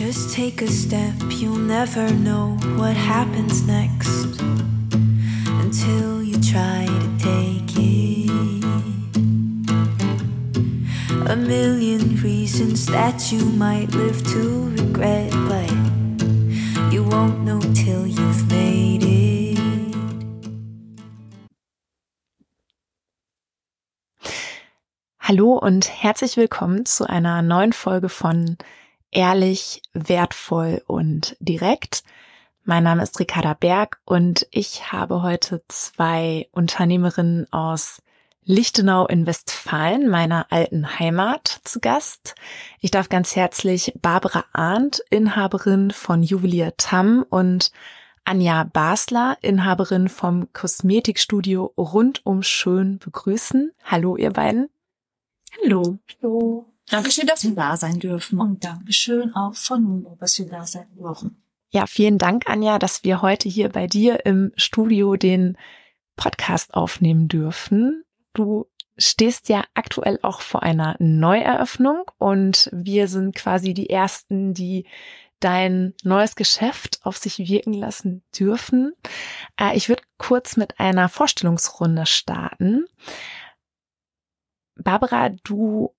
Just take a step, you'll never know what happens next until you try to take it. A million reasons that you might live to regret, but you won't know till you've made it. Hallo und herzlich willkommen zu einer neuen Folge von Ehrlich, wertvoll und direkt. Mein Name ist Ricarda Berg und ich habe heute zwei Unternehmerinnen aus Lichtenau in Westfalen, meiner alten Heimat, zu Gast. Ich darf ganz herzlich Barbara Arndt, Inhaberin von Juwelier Tam und Anja Basler, Inhaberin vom Kosmetikstudio Rundum Schön begrüßen. Hallo, ihr beiden. Hallo. Hallo. Dankeschön, dass wir da sein dürfen und Dankeschön auch von mir, dass wir da sein dürfen. Ja, vielen Dank, Anja, dass wir heute hier bei dir im Studio den Podcast aufnehmen dürfen. Du stehst ja aktuell auch vor einer Neueröffnung und wir sind quasi die ersten, die dein neues Geschäft auf sich wirken lassen dürfen. Äh, ich würde kurz mit einer Vorstellungsrunde starten. Barbara, du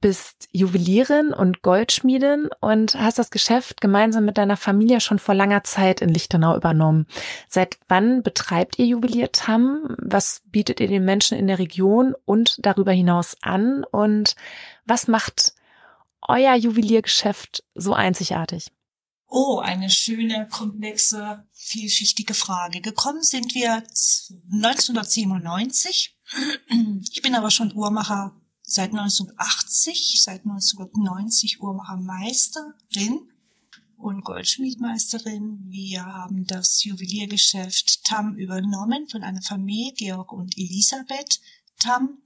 bist Juwelierin und Goldschmiedin und hast das Geschäft gemeinsam mit deiner Familie schon vor langer Zeit in Lichtenau übernommen. Seit wann betreibt ihr Juweliertam? Was bietet ihr den Menschen in der Region und darüber hinaus an? Und was macht euer Juweliergeschäft so einzigartig? Oh, eine schöne, komplexe, vielschichtige Frage. Gekommen sind wir 1997. Ich bin aber schon Uhrmacher seit 1980, seit 1990 Uhrmachermeisterin und Goldschmiedmeisterin. Wir haben das Juweliergeschäft Tam übernommen von einer Familie, Georg und Elisabeth Tam.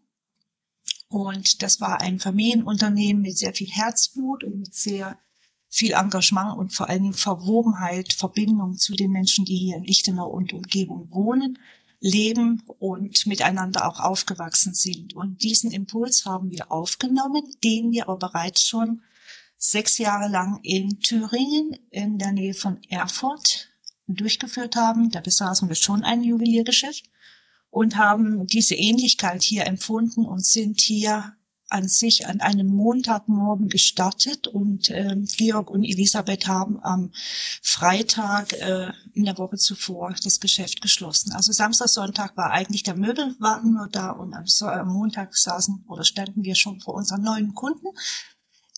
Und das war ein Familienunternehmen mit sehr viel Herzblut und mit sehr viel Engagement und vor allem Verwobenheit, Verbindung zu den Menschen, die hier in Lichtenau und Umgebung wohnen leben und miteinander auch aufgewachsen sind. Und diesen Impuls haben wir aufgenommen, den wir aber bereits schon sechs Jahre lang in Thüringen in der Nähe von Erfurt durchgeführt haben. Da besaßen wir schon ein Juweliergeschäft und haben diese Ähnlichkeit hier empfunden und sind hier an sich an einem Montagmorgen gestartet und äh, Georg und Elisabeth haben am Freitag äh, in der Woche zuvor das Geschäft geschlossen. Also Samstag, Sonntag war eigentlich der Möbelwagen nur da und am, so am Montag saßen oder standen wir schon vor unseren neuen Kunden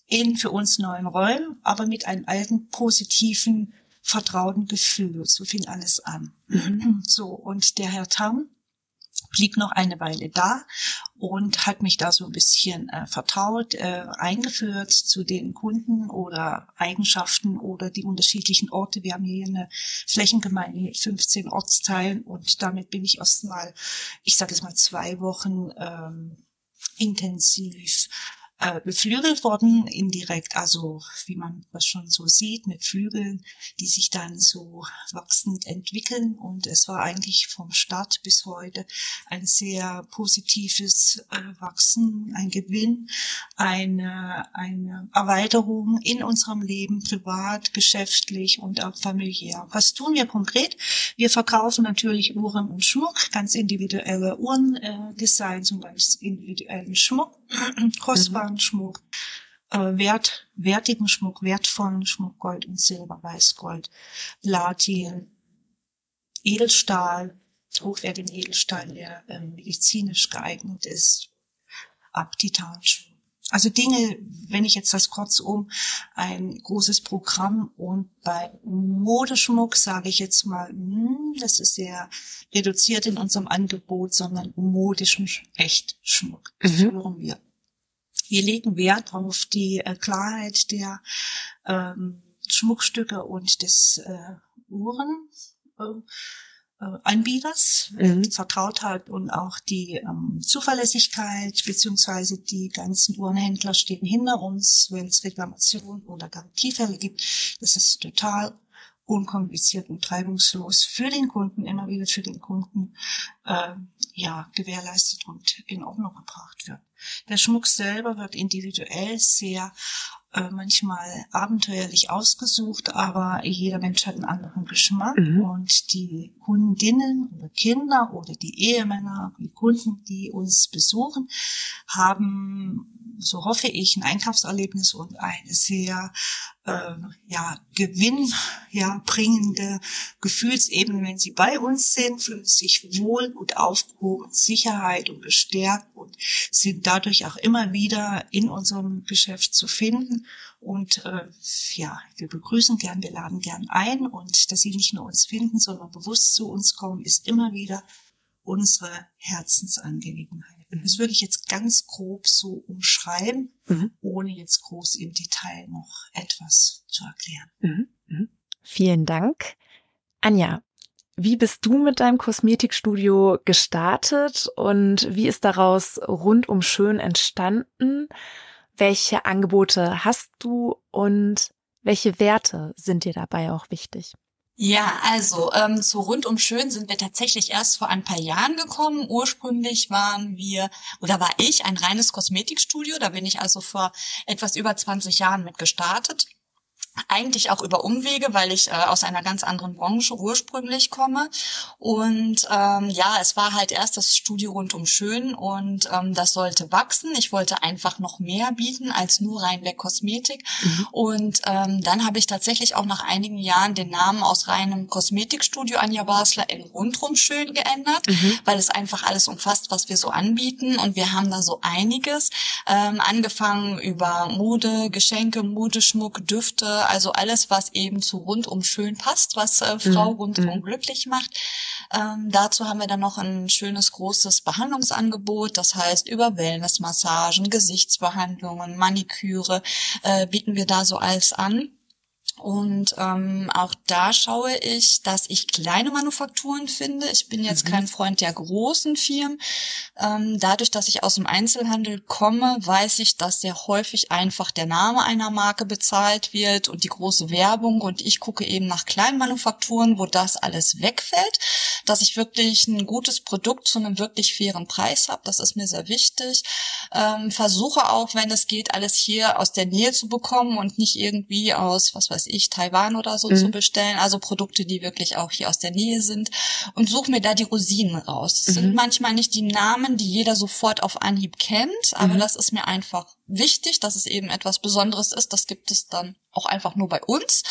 in für uns neuen Räumen, aber mit einem alten positiven vertrauten Gefühl. So fing alles an. Mhm. So, und der Herr Tam blieb noch eine Weile da und hat mich da so ein bisschen äh, vertraut, äh, eingeführt zu den Kunden oder Eigenschaften oder die unterschiedlichen Orte. Wir haben hier eine Flächengemeinde mit 15 Ortsteilen und damit bin ich erstmal, ich sage es mal, zwei Wochen ähm, intensiv äh, beflügelt worden, indirekt, also wie man das schon so sieht, mit Flügeln, die sich dann so wachsend entwickeln. Und es war eigentlich vom Start bis heute ein sehr positives äh, Wachsen, ein Gewinn, eine, eine Erweiterung in unserem Leben, privat, geschäftlich und auch familiär. Was tun wir konkret? Wir verkaufen natürlich Uhren und Schmuck, ganz individuelle Uhrendesigns äh, zum Beispiel individuellen Schmuck kostbaren Schmuck, äh, wert, wertigen Schmuck, wertvollen Schmuck, Gold und Silber, Weißgold, Platin, Edelstahl, hochwertigen Edelstahl, der äh, medizinisch geeignet ist, Abtitanschmuck. Also Dinge, wenn ich jetzt das kurz um, ein großes Programm und bei Modeschmuck sage ich jetzt mal, hm, das ist sehr reduziert in unserem Angebot, sondern modischen Echtschmuck mhm. führen wir. Wir legen Wert auf die äh, Klarheit der ähm, Schmuckstücke und des äh, Uhren. Äh, äh, Anbieters, mhm. Vertrautheit und auch die ähm, Zuverlässigkeit, beziehungsweise die ganzen Uhrenhändler stehen hinter uns, wenn es Reklamationen oder Garantiefälle gibt. Das ist total unkompliziert und treibungslos für den Kunden, immer wieder für den Kunden, äh, ja, gewährleistet und in Ordnung gebracht wird. Der Schmuck selber wird individuell sehr äh, manchmal abenteuerlich ausgesucht, aber jeder Mensch hat einen anderen Geschmack mhm. und die Kundinnen oder Kinder oder die Ehemänner, die Kunden, die uns besuchen, haben so hoffe ich, ein Einkaufserlebnis und eine sehr äh, ja, Gewinn ja, Gefühlsebene, wenn sie bei uns sind, fühlen sich wohl, gut aufgehoben, Sicherheit und bestärkt und sind dadurch auch immer wieder in unserem Geschäft zu finden. Und äh, ja, wir begrüßen gern, wir laden gern ein und dass sie nicht nur uns finden, sondern bewusst zu uns kommen, ist immer wieder unsere Herzensangelegenheit. Das würde ich jetzt ganz grob so umschreiben, mhm. ohne jetzt groß im Detail noch etwas zu erklären. Mhm. Mhm. Vielen Dank. Anja, wie bist du mit deinem Kosmetikstudio gestartet und wie ist daraus rundum schön entstanden? Welche Angebote hast du und welche Werte sind dir dabei auch wichtig? Ja, also ähm, zu rundum schön sind wir tatsächlich erst vor ein paar Jahren gekommen. Ursprünglich waren wir oder war ich ein reines Kosmetikstudio. Da bin ich also vor etwas über 20 Jahren mit gestartet eigentlich auch über Umwege, weil ich äh, aus einer ganz anderen Branche ursprünglich komme. Und ähm, ja, es war halt erst das Studio rundum schön und ähm, das sollte wachsen. Ich wollte einfach noch mehr bieten als nur reinweg Kosmetik. Mhm. Und ähm, dann habe ich tatsächlich auch nach einigen Jahren den Namen aus reinem Kosmetikstudio Anja Basler in rundrum schön geändert, mhm. weil es einfach alles umfasst, was wir so anbieten. Und wir haben da so einiges ähm, angefangen über Mode, Geschenke, Modeschmuck, Düfte also alles, was eben zu rundum schön passt, was äh, Frau mhm. rundum mhm. glücklich macht. Ähm, dazu haben wir dann noch ein schönes großes Behandlungsangebot, das heißt über Wellnessmassagen, Gesichtsbehandlungen, Maniküre äh, bieten wir da so alles an. Und ähm, auch da schaue ich, dass ich kleine Manufakturen finde. Ich bin jetzt mhm. kein Freund der großen Firmen. Ähm, dadurch, dass ich aus dem Einzelhandel komme, weiß ich, dass sehr häufig einfach der Name einer Marke bezahlt wird und die große Werbung. Und ich gucke eben nach kleinen Manufakturen, wo das alles wegfällt, dass ich wirklich ein gutes Produkt zu einem wirklich fairen Preis habe. Das ist mir sehr wichtig. Ähm, versuche auch, wenn es geht, alles hier aus der Nähe zu bekommen und nicht irgendwie aus, was weiß weiß ich, Taiwan oder so mhm. zu bestellen. Also Produkte, die wirklich auch hier aus der Nähe sind. Und suche mir da die Rosinen raus. Es mhm. sind manchmal nicht die Namen, die jeder sofort auf Anhieb kennt, aber mhm. das ist mir einfach wichtig, dass es eben etwas Besonderes ist. Das gibt es dann auch einfach nur bei uns.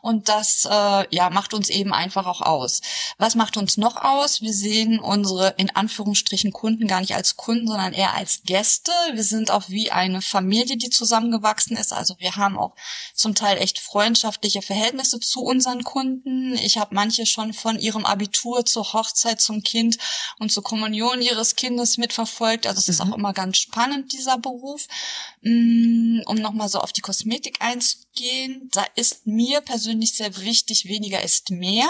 Und das äh, ja macht uns eben einfach auch aus. Was macht uns noch aus? Wir sehen unsere in Anführungsstrichen Kunden gar nicht als Kunden, sondern eher als Gäste. Wir sind auch wie eine Familie, die zusammengewachsen ist. Also wir haben auch zum Teil echt freundschaftliche Verhältnisse zu unseren Kunden. Ich habe manche schon von ihrem Abitur zur Hochzeit zum Kind und zur Kommunion ihres Kindes mitverfolgt. Also es mhm. ist auch immer ganz spannend, dieser Beruf. Mm, um nochmal so auf die Kosmetik einzugehen, da ist mir persönlich sehr wichtig, weniger ist mehr.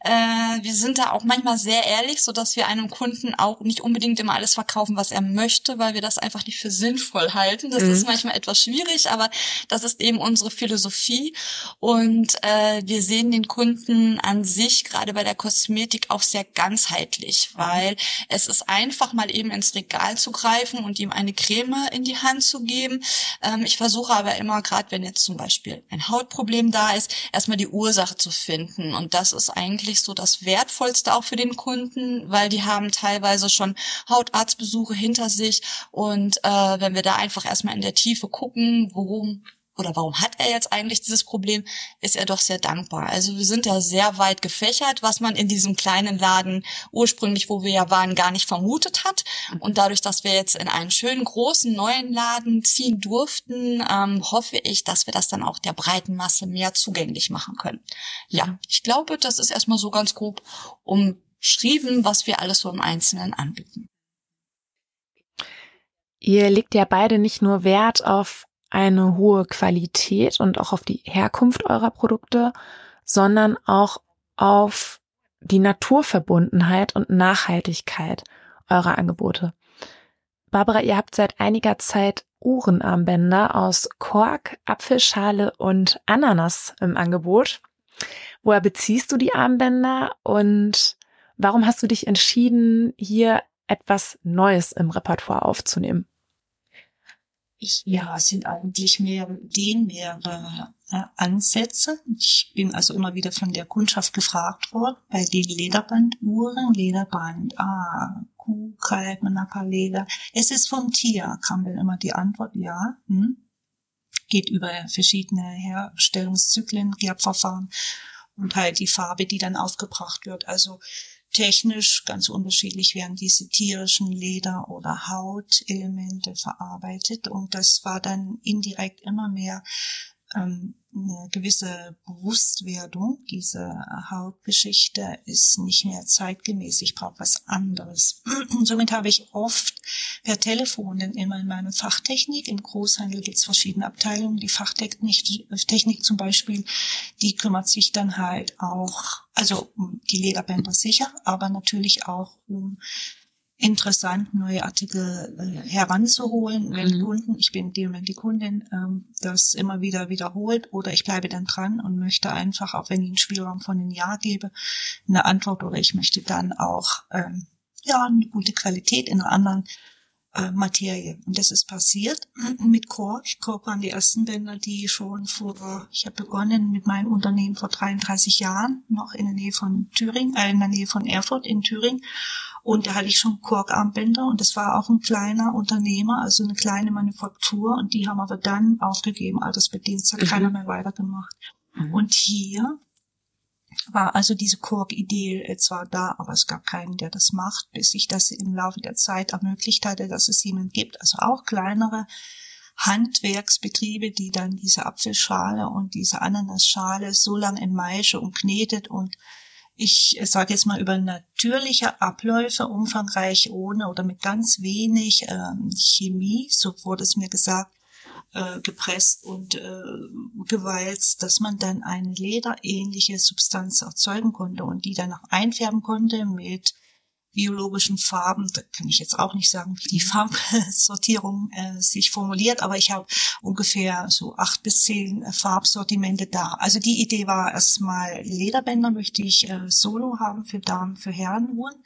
Äh, wir sind da auch manchmal sehr ehrlich, so dass wir einem Kunden auch nicht unbedingt immer alles verkaufen, was er möchte, weil wir das einfach nicht für sinnvoll halten. Das mhm. ist manchmal etwas schwierig, aber das ist eben unsere Philosophie. Und äh, wir sehen den Kunden an sich, gerade bei der Kosmetik, auch sehr ganzheitlich, weil es ist einfach mal eben ins Regal zu greifen und ihm eine Creme in die Hand zu geben. Ähm, ich versuche aber immer, gerade wenn jetzt zum Beispiel ein Hautproblem da ist, erstmal die Ursache zu finden. Und das ist eigentlich so das Wertvollste auch für den Kunden, weil die haben teilweise schon Hautarztbesuche hinter sich. Und äh, wenn wir da einfach erstmal in der Tiefe gucken, worum oder warum hat er jetzt eigentlich dieses Problem, ist er doch sehr dankbar. Also wir sind ja sehr weit gefächert, was man in diesem kleinen Laden ursprünglich, wo wir ja waren, gar nicht vermutet hat. Und dadurch, dass wir jetzt in einen schönen großen neuen Laden ziehen durften, ähm, hoffe ich, dass wir das dann auch der breiten Masse mehr zugänglich machen können. Ja, ich glaube, das ist erstmal so ganz grob umschrieben, was wir alles so im Einzelnen anbieten. Ihr legt ja beide nicht nur Wert auf eine hohe Qualität und auch auf die Herkunft eurer Produkte, sondern auch auf die Naturverbundenheit und Nachhaltigkeit eurer Angebote. Barbara, ihr habt seit einiger Zeit Uhrenarmbänder aus Kork, Apfelschale und Ananas im Angebot. Woher beziehst du die Armbänder und warum hast du dich entschieden, hier etwas Neues im Repertoire aufzunehmen? Ich, ja, es sind eigentlich mehr, den mehrere äh, Ansätze. Ich bin also immer wieder von der Kundschaft gefragt worden, bei den Lederbanduhren, Lederband, ah, Kuh, Kalb, Leder. Es ist vom Tier, kam dann immer die Antwort, ja, hm. Geht über verschiedene Herstellungszyklen, Gerbverfahren und halt die Farbe, die dann aufgebracht wird. Also technisch ganz unterschiedlich werden diese tierischen Leder- oder Hautelemente verarbeitet. Und das war dann indirekt immer mehr ähm, eine gewisse Bewusstwerdung. Diese Hautgeschichte ist nicht mehr zeitgemäß. Ich brauche was anderes. Somit habe ich oft per Telefon dann immer in meiner Fachtechnik. Im Großhandel gibt es verschiedene Abteilungen. Die Fachtechnik Technik zum Beispiel, die kümmert sich dann halt auch, also um die Lederbänder sicher, aber natürlich auch um interessant, neue Artikel äh, heranzuholen, wenn mhm. Kunden, ich bin die wenn die Kundin, ähm, das immer wieder wiederholt oder ich bleibe dann dran und möchte einfach, auch wenn ich einen Spielraum von einem Jahr gebe, eine Antwort oder ich möchte dann auch ähm, ja eine gute Qualität in einer anderen äh, Materie. Und das ist passiert mit Kork. Kork waren die ersten Bänder, die schon vor, ich habe begonnen mit meinem Unternehmen vor 33 Jahren, noch in der Nähe von Thüringen, äh, in der Nähe von Erfurt in Thüringen. Und da hatte ich schon Korkarmbänder und das war auch ein kleiner Unternehmer, also eine kleine Manufaktur und die haben aber dann aufgegeben, Altersbedingt, hat mhm. keiner mehr weitergemacht. Mhm. Und hier war also diese Kork-Idee zwar da, aber es gab keinen, der das macht, bis ich das im Laufe der Zeit ermöglicht hatte, dass es jemand gibt, also auch kleinere Handwerksbetriebe, die dann diese Apfelschale und diese Ananasschale so lange in Maische und knetet und ich sage jetzt mal über natürliche Abläufe, umfangreich ohne oder mit ganz wenig ähm, Chemie, so wurde es mir gesagt, äh, gepresst und äh, gewalzt, dass man dann eine lederähnliche Substanz erzeugen konnte und die dann auch einfärben konnte mit biologischen Farben. Da kann ich jetzt auch nicht sagen, wie die Farbsortierung äh, sich formuliert, aber ich habe ungefähr so acht bis zehn äh, Farbsortimente da. Also die Idee war erstmal Lederbänder möchte ich äh, solo haben für Damen, für Herrenuhren.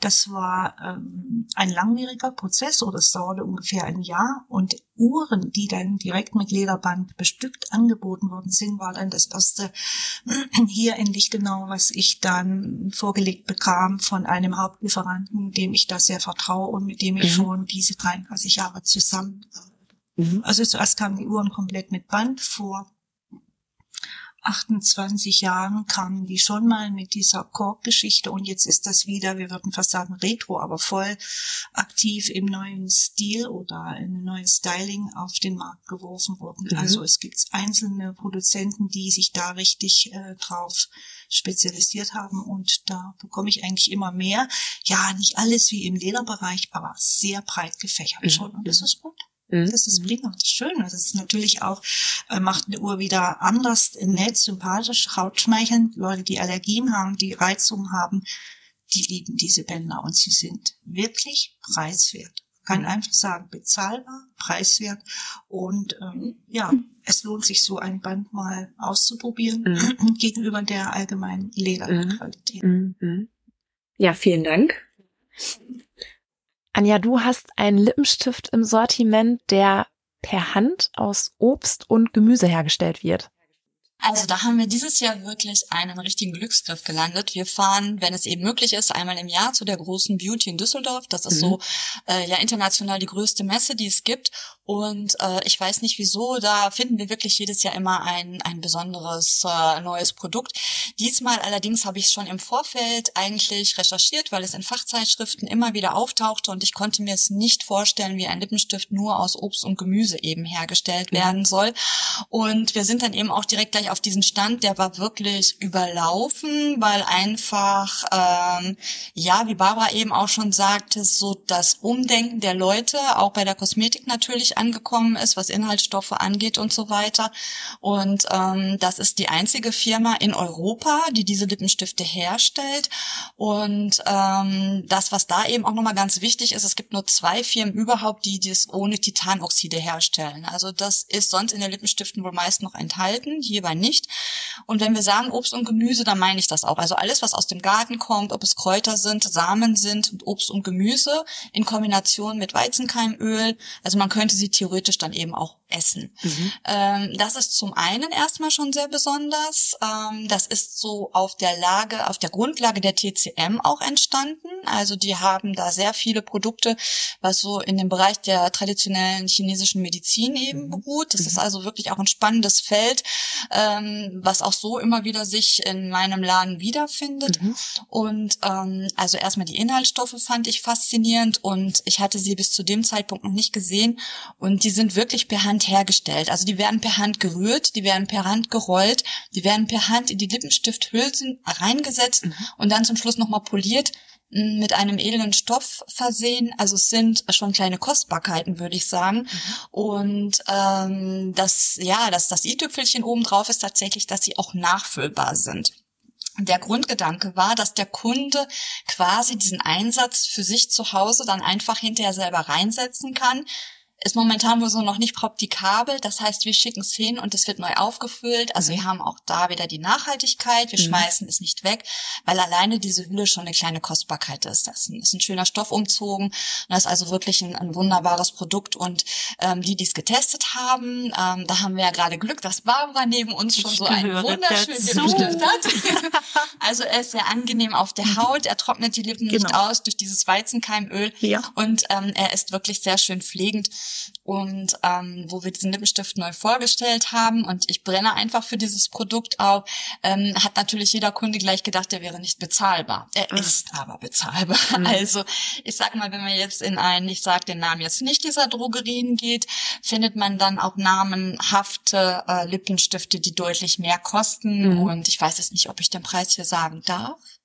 Das war ähm, ein langwieriger Prozess oder es dauerte ungefähr ein Jahr und Uhren, die dann direkt mit Lederband bestückt angeboten worden sind, war dann das erste hier in Lichtenau, was ich dann vorgelegt bekam von einem Hauptlieferanten, dem ich da sehr vertraue und mit dem ich mhm. schon diese 33 Jahre zusammen. Mhm. Also zuerst kamen die Uhren komplett mit Band vor 28 Jahren kamen die schon mal mit dieser Kork-Geschichte und jetzt ist das wieder, wir würden fast sagen Retro, aber voll aktiv im neuen Stil oder in einem neuen Styling auf den Markt geworfen worden. Mhm. Also es gibt einzelne Produzenten, die sich da richtig äh, drauf spezialisiert haben und da bekomme ich eigentlich immer mehr. Ja, nicht alles wie im Lederbereich, aber sehr breit gefächert mhm. schon und das ist gut. Mhm. Das ist blieb noch das Schöne. Das ist natürlich auch, äh, macht eine Uhr wieder anders, nett, sympathisch, hautschmeichelnd. Leute, die Allergien haben, die Reizungen haben, die lieben diese Bänder und sie sind wirklich preiswert. Kann mhm. einfach sagen, bezahlbar, preiswert und ähm, ja, es lohnt sich so ein Band mal auszuprobieren mhm. gegenüber der allgemeinen Lederqualität. Mhm. mhm. Ja, vielen Dank. Anja, du hast einen Lippenstift im Sortiment, der per Hand aus Obst und Gemüse hergestellt wird. Also da haben wir dieses Jahr wirklich einen richtigen Glücksgriff gelandet. Wir fahren, wenn es eben möglich ist, einmal im Jahr zu der großen Beauty in Düsseldorf. Das ist mhm. so äh, ja international die größte Messe, die es gibt. Und äh, ich weiß nicht wieso, da finden wir wirklich jedes Jahr immer ein, ein besonderes äh, neues Produkt. Diesmal allerdings habe ich es schon im Vorfeld eigentlich recherchiert, weil es in Fachzeitschriften immer wieder auftauchte und ich konnte mir es nicht vorstellen, wie ein Lippenstift nur aus Obst und Gemüse eben hergestellt werden soll. Und wir sind dann eben auch direkt gleich auf diesen Stand, der war wirklich überlaufen, weil einfach, ähm, ja, wie Barbara eben auch schon sagte, so das Umdenken der Leute, auch bei der Kosmetik natürlich angekommen ist, was Inhaltsstoffe angeht und so weiter. Und ähm, das ist die einzige Firma in Europa, die diese Lippenstifte herstellt. Und ähm, das, was da eben auch nochmal ganz wichtig ist, es gibt nur zwei Firmen überhaupt, die das ohne Titanoxide herstellen. Also das ist sonst in den Lippenstiften wohl meist noch enthalten, hierbei nicht. Und wenn wir sagen Obst und Gemüse, dann meine ich das auch. Also alles, was aus dem Garten kommt, ob es Kräuter sind, Samen sind und Obst und Gemüse in Kombination mit Weizenkeimöl. Also man könnte sie theoretisch dann eben auch essen. Mhm. Ähm, das ist zum einen erstmal schon sehr besonders. Ähm, das ist so auf der Lage, auf der Grundlage der TCM auch entstanden. Also die haben da sehr viele Produkte, was so in dem Bereich der traditionellen chinesischen Medizin eben mhm. beruht. Das mhm. ist also wirklich auch ein spannendes Feld, ähm, was auch so immer wieder sich in meinem Laden wiederfindet. Mhm. Und ähm, also erstmal die Inhaltsstoffe fand ich faszinierend und ich hatte sie bis zu dem Zeitpunkt noch nicht gesehen und die sind wirklich per Hand hergestellt. Also die werden per Hand gerührt, die werden per Hand gerollt, die werden per Hand in die Lippenstifthülsen reingesetzt mhm. und dann zum Schluss nochmal poliert mit einem edlen Stoff versehen. Also es sind schon kleine Kostbarkeiten, würde ich sagen. Mhm. Und ähm, das, ja, das, das i-Tüpfelchen oben drauf ist tatsächlich, dass sie auch nachfüllbar sind. Der Grundgedanke war, dass der Kunde quasi diesen Einsatz für sich zu Hause dann einfach hinterher selber reinsetzen kann ist momentan wohl so noch nicht praktikabel. Das heißt, wir schicken es hin und es wird neu aufgefüllt. Also mhm. wir haben auch da wieder die Nachhaltigkeit. Wir mhm. schmeißen es nicht weg, weil alleine diese Hülle schon eine kleine Kostbarkeit ist. Das ist ein, schöner Stoff umzogen. Das ist also wirklich ein, ein wunderbares Produkt. Und ähm, die, die es getestet haben, ähm, da haben wir ja gerade Glück, dass Barbara neben uns schon ich so einen wunderschönen Lippenstift hat. also er ist sehr angenehm auf der Haut. Er trocknet die Lippen genau. nicht aus durch dieses Weizenkeimöl. Ja. Und ähm, er ist wirklich sehr schön pflegend und ähm, wo wir diesen Lippenstift neu vorgestellt haben und ich brenne einfach für dieses Produkt auch, ähm, hat natürlich jeder Kunde gleich gedacht, der wäre nicht bezahlbar. Er mhm. ist aber bezahlbar. Mhm. Also ich sag mal, wenn man jetzt in einen, ich sag den Namen jetzt nicht dieser Drogerien geht, findet man dann auch namenhafte äh, Lippenstifte, die deutlich mehr kosten mhm. und ich weiß jetzt nicht, ob ich den Preis hier sagen darf.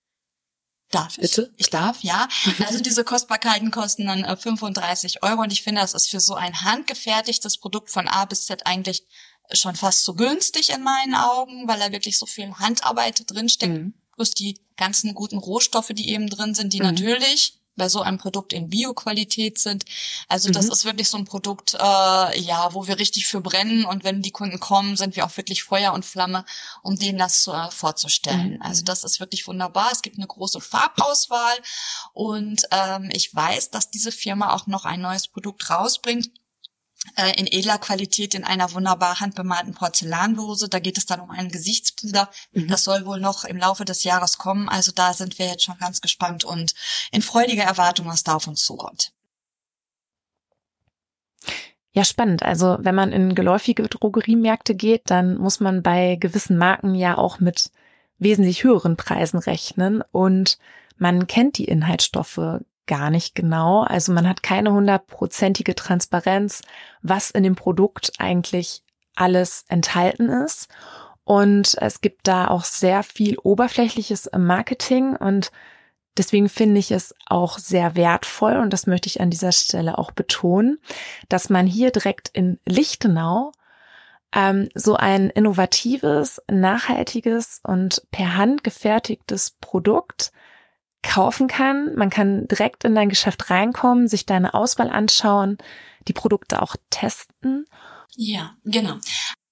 Darf Bitte? Ich darf, ja. Also diese Kostbarkeiten kosten dann äh, 35 Euro und ich finde, das ist für so ein handgefertigtes Produkt von A bis Z eigentlich schon fast so günstig in meinen Augen, weil da wirklich so viel Handarbeit drinsteckt. Mhm. Plus die ganzen guten Rohstoffe, die eben drin sind, die mhm. natürlich bei so einem Produkt in Bio-Qualität sind. Also das mhm. ist wirklich so ein Produkt, äh, ja, wo wir richtig für brennen und wenn die Kunden kommen, sind wir auch wirklich Feuer und Flamme, um denen das äh, vorzustellen. Mhm. Also das ist wirklich wunderbar. Es gibt eine große Farbauswahl und ähm, ich weiß, dass diese Firma auch noch ein neues Produkt rausbringt in edler Qualität in einer wunderbar handbemalten Porzellandose. Da geht es dann um einen Gesichtspuder. Mhm. Das soll wohl noch im Laufe des Jahres kommen. Also da sind wir jetzt schon ganz gespannt und in freudiger Erwartung, was da auf uns zukommt. Ja, spannend. Also wenn man in geläufige Drogeriemärkte geht, dann muss man bei gewissen Marken ja auch mit wesentlich höheren Preisen rechnen und man kennt die Inhaltsstoffe gar nicht genau. Also man hat keine hundertprozentige Transparenz, was in dem Produkt eigentlich alles enthalten ist. Und es gibt da auch sehr viel oberflächliches Marketing und deswegen finde ich es auch sehr wertvoll und das möchte ich an dieser Stelle auch betonen, dass man hier direkt in Lichtenau ähm, so ein innovatives, nachhaltiges und per Hand gefertigtes Produkt kaufen kann. Man kann direkt in dein Geschäft reinkommen, sich deine Auswahl anschauen, die Produkte auch testen. Ja, genau.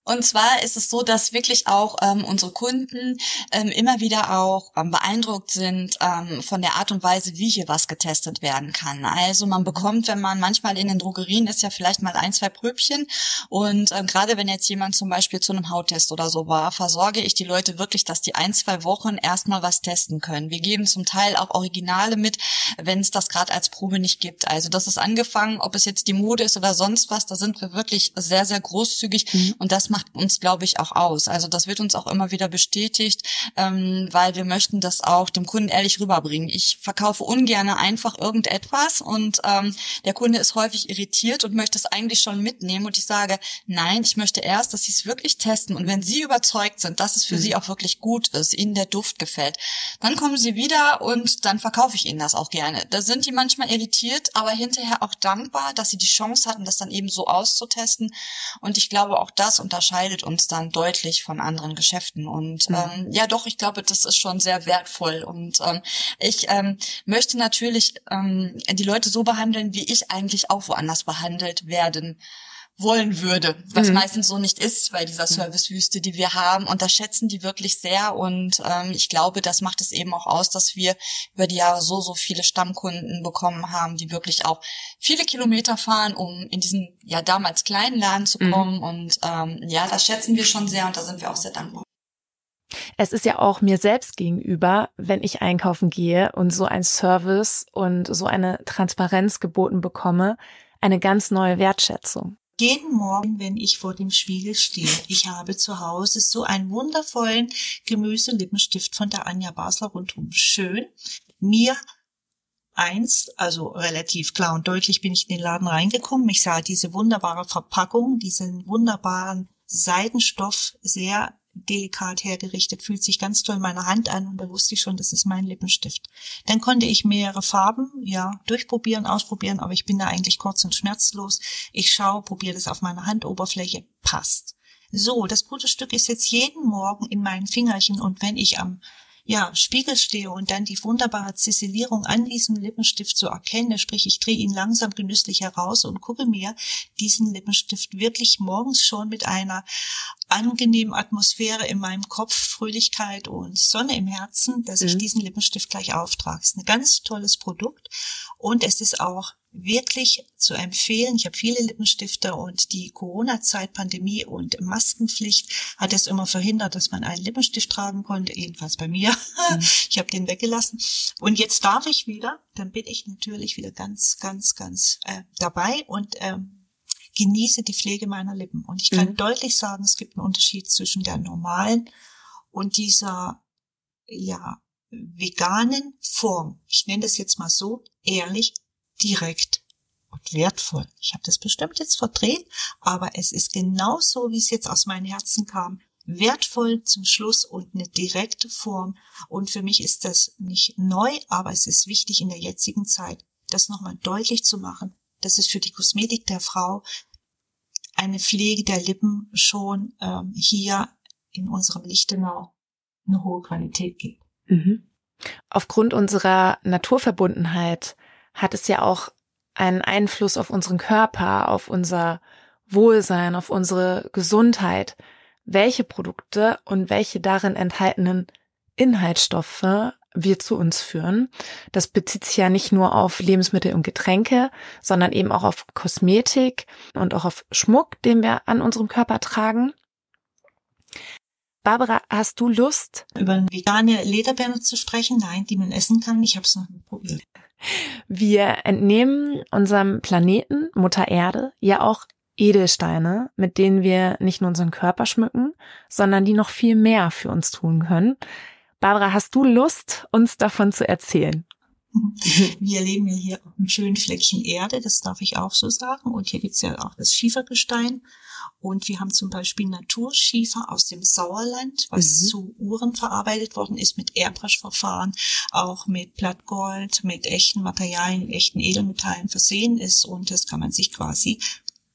Und zwar ist es so, dass wirklich auch ähm, unsere Kunden ähm, immer wieder auch ähm, beeindruckt sind ähm, von der Art und Weise, wie hier was getestet werden kann. Also man bekommt, wenn man manchmal in den Drogerien ist, ja vielleicht mal ein, zwei Pröbchen. Und ähm, gerade wenn jetzt jemand zum Beispiel zu einem Hauttest oder so war, versorge ich die Leute wirklich, dass die ein, zwei Wochen erstmal was testen können. Wir geben zum Teil auch Originale mit, wenn es das gerade als Probe nicht gibt. Also das ist angefangen, ob es jetzt die Mode ist oder sonst was, da sind wir wirklich sehr, sehr großzügig mhm. und das macht uns, glaube ich, auch aus. Also das wird uns auch immer wieder bestätigt, ähm, weil wir möchten das auch dem Kunden ehrlich rüberbringen. Ich verkaufe ungern einfach irgendetwas und ähm, der Kunde ist häufig irritiert und möchte es eigentlich schon mitnehmen und ich sage, nein, ich möchte erst, dass Sie es wirklich testen und wenn Sie überzeugt sind, dass es für mhm. Sie auch wirklich gut ist, Ihnen der Duft gefällt, dann kommen Sie wieder und dann verkaufe ich Ihnen das auch gerne. Da sind die manchmal irritiert, aber hinterher auch dankbar, dass sie die Chance hatten, das dann eben so auszutesten und ich glaube, auch das und unterscheidet uns dann deutlich von anderen Geschäften. Und mhm. ähm, ja, doch, ich glaube, das ist schon sehr wertvoll. Und ähm, ich ähm, möchte natürlich ähm, die Leute so behandeln, wie ich eigentlich auch woanders behandelt werden wollen würde, was Mhm. meistens so nicht ist bei dieser Servicewüste, die wir haben. Und das schätzen die wirklich sehr. Und ähm, ich glaube, das macht es eben auch aus, dass wir über die Jahre so, so viele Stammkunden bekommen haben, die wirklich auch viele Kilometer fahren, um in diesen ja damals kleinen Laden zu Mhm. kommen. Und ähm, ja, das schätzen wir schon sehr und da sind wir auch sehr dankbar. Es ist ja auch mir selbst gegenüber, wenn ich einkaufen gehe und so ein Service und so eine Transparenz geboten bekomme, eine ganz neue Wertschätzung. Jeden Morgen, wenn ich vor dem Spiegel stehe, ich habe zu Hause so einen wundervollen Gemüselippenstift von der Anja Basler rundum schön. Mir einst, also relativ klar und deutlich bin ich in den Laden reingekommen. Ich sah diese wunderbare Verpackung, diesen wunderbaren Seidenstoff, sehr delikat hergerichtet, fühlt sich ganz toll in meiner Hand an und da wusste ich schon, das ist mein Lippenstift. Dann konnte ich mehrere Farben, ja, durchprobieren, ausprobieren, aber ich bin da eigentlich kurz und schmerzlos. Ich schaue, probiere das auf meiner Handoberfläche, passt. So, das gute Stück ist jetzt jeden Morgen in meinen Fingerchen und wenn ich am ja, Spiegel stehe und dann die wunderbare Ziselierung an diesem Lippenstift so erkenne, sprich ich drehe ihn langsam genüsslich heraus und gucke mir diesen Lippenstift wirklich morgens schon mit einer angenehmen Atmosphäre in meinem Kopf, Fröhlichkeit und Sonne im Herzen, dass ich Mhm. diesen Lippenstift gleich auftrage. Es ist ein ganz tolles Produkt und es ist auch wirklich zu empfehlen. Ich habe viele Lippenstifte und die Corona-Zeit, Pandemie und Maskenpflicht hat es immer verhindert, dass man einen Lippenstift tragen konnte, jedenfalls bei mir. Ich habe den weggelassen. Und jetzt darf ich wieder, dann bin ich natürlich wieder ganz, ganz, ganz äh, dabei und ähm, genieße die Pflege meiner Lippen. Und ich kann Mhm. deutlich sagen, es gibt einen Unterschied zwischen der normalen und dieser, ja, veganen Form. Ich nenne das jetzt mal so, ehrlich, direkt und wertvoll. Ich habe das bestimmt jetzt verdreht, aber es ist genau so, wie es jetzt aus meinem Herzen kam. Wertvoll zum Schluss und eine direkte Form. Und für mich ist das nicht neu, aber es ist wichtig in der jetzigen Zeit, das nochmal deutlich zu machen, dass es für die Kosmetik der Frau eine Pflege der Lippen schon ähm, hier in unserem Lichtenau eine hohe Qualität gibt. Mhm. Aufgrund unserer Naturverbundenheit hat es ja auch einen Einfluss auf unseren Körper, auf unser Wohlsein, auf unsere Gesundheit, welche Produkte und welche darin enthaltenen Inhaltsstoffe wir zu uns führen. Das bezieht sich ja nicht nur auf Lebensmittel und Getränke, sondern eben auch auf Kosmetik und auch auf Schmuck, den wir an unserem Körper tragen. Barbara, hast du Lust, Über vegane Lederbänder zu sprechen, nein, die man essen kann, ich habe es noch nie probiert. Wir entnehmen unserem Planeten, Mutter Erde, ja auch Edelsteine, mit denen wir nicht nur unseren Körper schmücken, sondern die noch viel mehr für uns tun können. Barbara, hast du Lust, uns davon zu erzählen? Wir leben ja hier auf einem schönen Fleckchen Erde, das darf ich auch so sagen. Und hier gibt's ja auch das Schiefergestein. Und wir haben zum Beispiel Naturschiefer aus dem Sauerland, was Mhm. zu Uhren verarbeitet worden ist mit Airbrush-Verfahren, auch mit Blattgold, mit echten Materialien, echten Edelmetallen versehen ist. Und das kann man sich quasi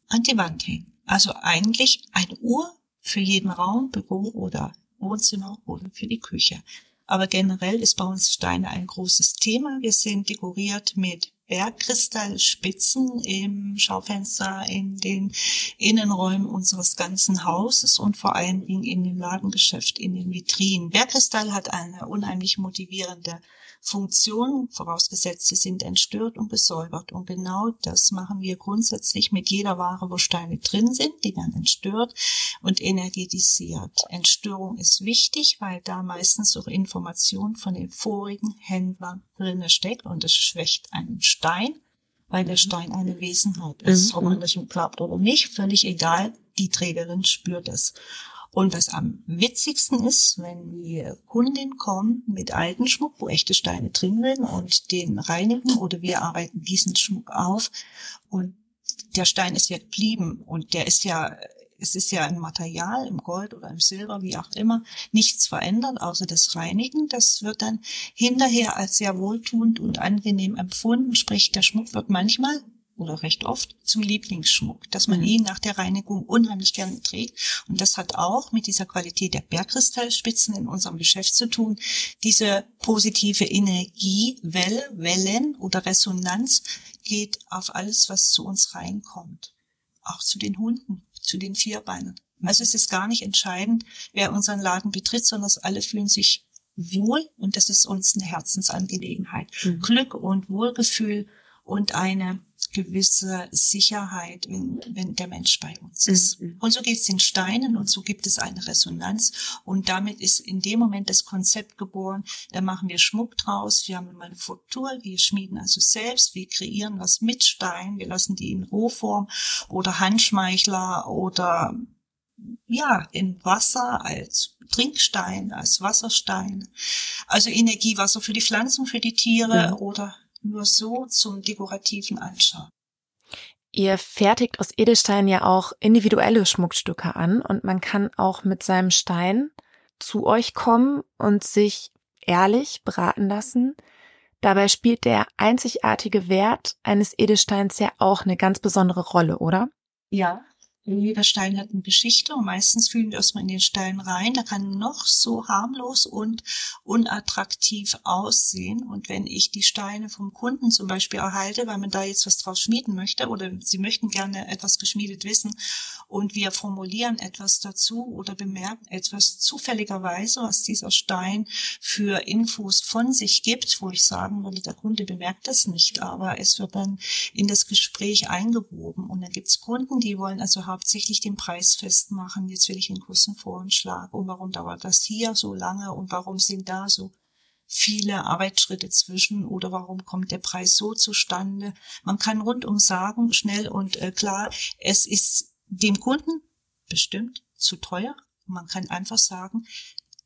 an die Wand hängen. Also eigentlich eine Uhr für jeden Raum, Büro oder Wohnzimmer oder für die Küche. Aber generell ist bei uns Steine ein großes Thema. Wir sind dekoriert mit Bergkristallspitzen im Schaufenster, in den Innenräumen unseres ganzen Hauses und vor allen Dingen in dem Ladengeschäft, in den Vitrinen. Bergkristall hat eine unheimlich motivierende Funktion, vorausgesetzt, sie sind entstört und gesäubert. Und genau das machen wir grundsätzlich mit jeder Ware, wo Steine drin sind. Die werden entstört und energetisiert. Entstörung ist wichtig, weil da meistens auch Information von den vorigen Händlern drinne steckt und es schwächt einen Stein, weil der Stein eine Wesenheit ist. Mhm. Ob man das nun glaubt oder nicht, völlig egal. Die Trägerin spürt es. Und was am witzigsten ist, wenn die Kundin kommt mit alten Schmuck, wo echte Steine drin sind und den reinigen oder wir arbeiten diesen Schmuck auf und der Stein ist ja geblieben und der ist ja, es ist ja ein Material im Gold oder im Silber, wie auch immer, nichts verändert, außer das Reinigen. Das wird dann hinterher als sehr wohltuend und angenehm empfunden. Sprich, der Schmuck wird manchmal oder recht oft zum Lieblingsschmuck, dass man Mhm. ihn nach der Reinigung unheimlich gerne trägt. Und das hat auch mit dieser Qualität der Bergkristallspitzen in unserem Geschäft zu tun. Diese positive Energiewelle, Wellen oder Resonanz geht auf alles, was zu uns reinkommt. auch zu den Hunden, zu den Vierbeinern. Also es ist gar nicht entscheidend, wer unseren Laden betritt, sondern alle fühlen sich wohl und das ist uns eine Herzensangelegenheit. Mhm. Glück und Wohlgefühl und eine gewisse Sicherheit, wenn, wenn der Mensch bei uns ist. Mhm. Und so geht es den Steinen und so gibt es eine Resonanz und damit ist in dem Moment das Konzept geboren. Da machen wir Schmuck draus, wir haben eine Manufaktur, wir schmieden also selbst, wir kreieren was mit Stein, wir lassen die in Rohform oder Handschmeichler oder ja, in Wasser als Trinkstein, als Wasserstein. Also Energiewasser für die Pflanzen, für die Tiere ja. oder nur so zum dekorativen Anschauen. Ihr fertigt aus Edelstein ja auch individuelle Schmuckstücke an und man kann auch mit seinem Stein zu euch kommen und sich ehrlich beraten lassen. Dabei spielt der einzigartige Wert eines Edelsteins ja auch eine ganz besondere Rolle, oder? Ja, jeder Stein hat eine Geschichte und meistens fühlen wir erstmal in den Stein rein. Da kann noch so harmlos und unattraktiv aussehen. Und wenn ich die Steine vom Kunden zum Beispiel erhalte, weil man da jetzt was drauf schmieden möchte oder sie möchten gerne etwas geschmiedet wissen und wir formulieren etwas dazu oder bemerken etwas zufälligerweise, was dieser Stein für Infos von sich gibt, wo ich sagen würde, der Kunde bemerkt das nicht, aber es wird dann in das Gespräch eingewoben. Und dann gibt es Kunden, die wollen also hauptsächlich den Preis festmachen. Jetzt will ich einen großen Vorschlag. Und warum dauert das hier so lange? Und warum sind da so viele Arbeitsschritte zwischen? Oder warum kommt der Preis so zustande? Man kann rundum sagen, schnell und äh, klar, es ist dem Kunden bestimmt zu teuer. Man kann einfach sagen,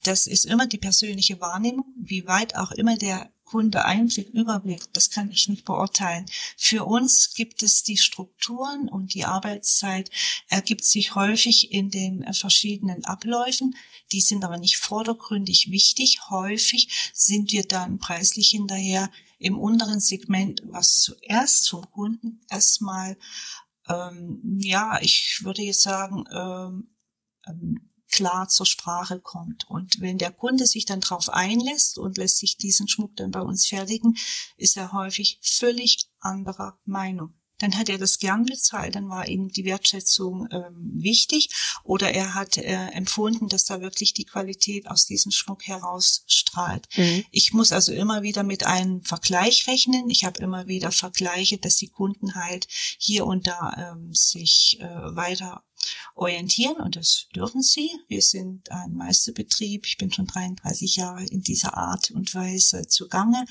das ist immer die persönliche Wahrnehmung, wie weit auch immer der Kunde Einblick, Überblick, das kann ich nicht beurteilen. Für uns gibt es die Strukturen und die Arbeitszeit ergibt sich häufig in den verschiedenen Abläufen. Die sind aber nicht vordergründig wichtig. Häufig sind wir dann preislich hinterher im unteren Segment, was zuerst zum Kunden erstmal, ähm, ja, ich würde jetzt sagen, ähm, ähm, klar zur Sprache kommt. Und wenn der Kunde sich dann darauf einlässt und lässt sich diesen Schmuck dann bei uns fertigen, ist er häufig völlig anderer Meinung dann hat er das gern bezahlt, dann war ihm die Wertschätzung ähm, wichtig oder er hat äh, empfunden, dass da wirklich die Qualität aus diesem Schmuck herausstrahlt. Mhm. Ich muss also immer wieder mit einem Vergleich rechnen. Ich habe immer wieder Vergleiche, dass die Kunden halt hier und da ähm, sich äh, weiter orientieren und das dürfen sie. Wir sind ein Meisterbetrieb. Ich bin schon 33 Jahre in dieser Art und Weise zugange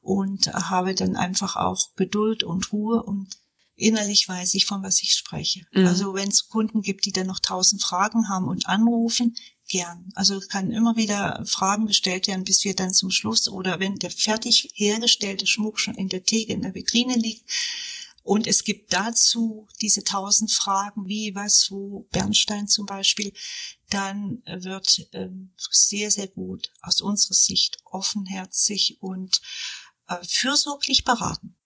und habe dann einfach auch Geduld und Ruhe und innerlich weiß ich, von was ich spreche. Mhm. Also wenn es Kunden gibt, die dann noch tausend Fragen haben und anrufen, gern. Also kann immer wieder Fragen gestellt werden, bis wir dann zum Schluss oder wenn der fertig hergestellte Schmuck schon in der Theke, in der Vitrine liegt, und es gibt dazu diese tausend Fragen, wie, was, wo, Bernstein zum Beispiel, dann wird ähm, sehr, sehr gut aus unserer Sicht offenherzig und äh, fürsorglich beraten.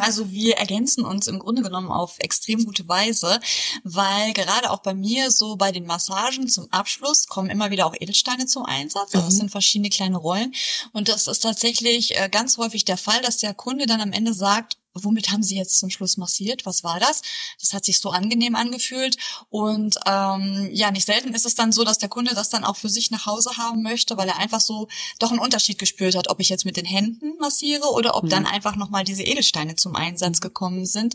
Also wir ergänzen uns im Grunde genommen auf extrem gute Weise, weil gerade auch bei mir so bei den Massagen zum Abschluss kommen immer wieder auch Edelsteine zum Einsatz. Also mhm. das sind verschiedene kleine Rollen. Und das ist tatsächlich äh, ganz häufig der Fall, dass der Kunde dann am Ende sagt, womit haben Sie jetzt zum Schluss massiert? Was war das? Das hat sich so angenehm angefühlt. Und ähm, ja, nicht selten ist es dann so, dass der Kunde das dann auch für sich nach Hause haben möchte, weil er einfach so doch einen Unterschied gespürt hat, ob ich jetzt mit den Händen massiere oder ob mhm. dann einfach nochmal diese Edelsteine zum Einsatz gekommen sind.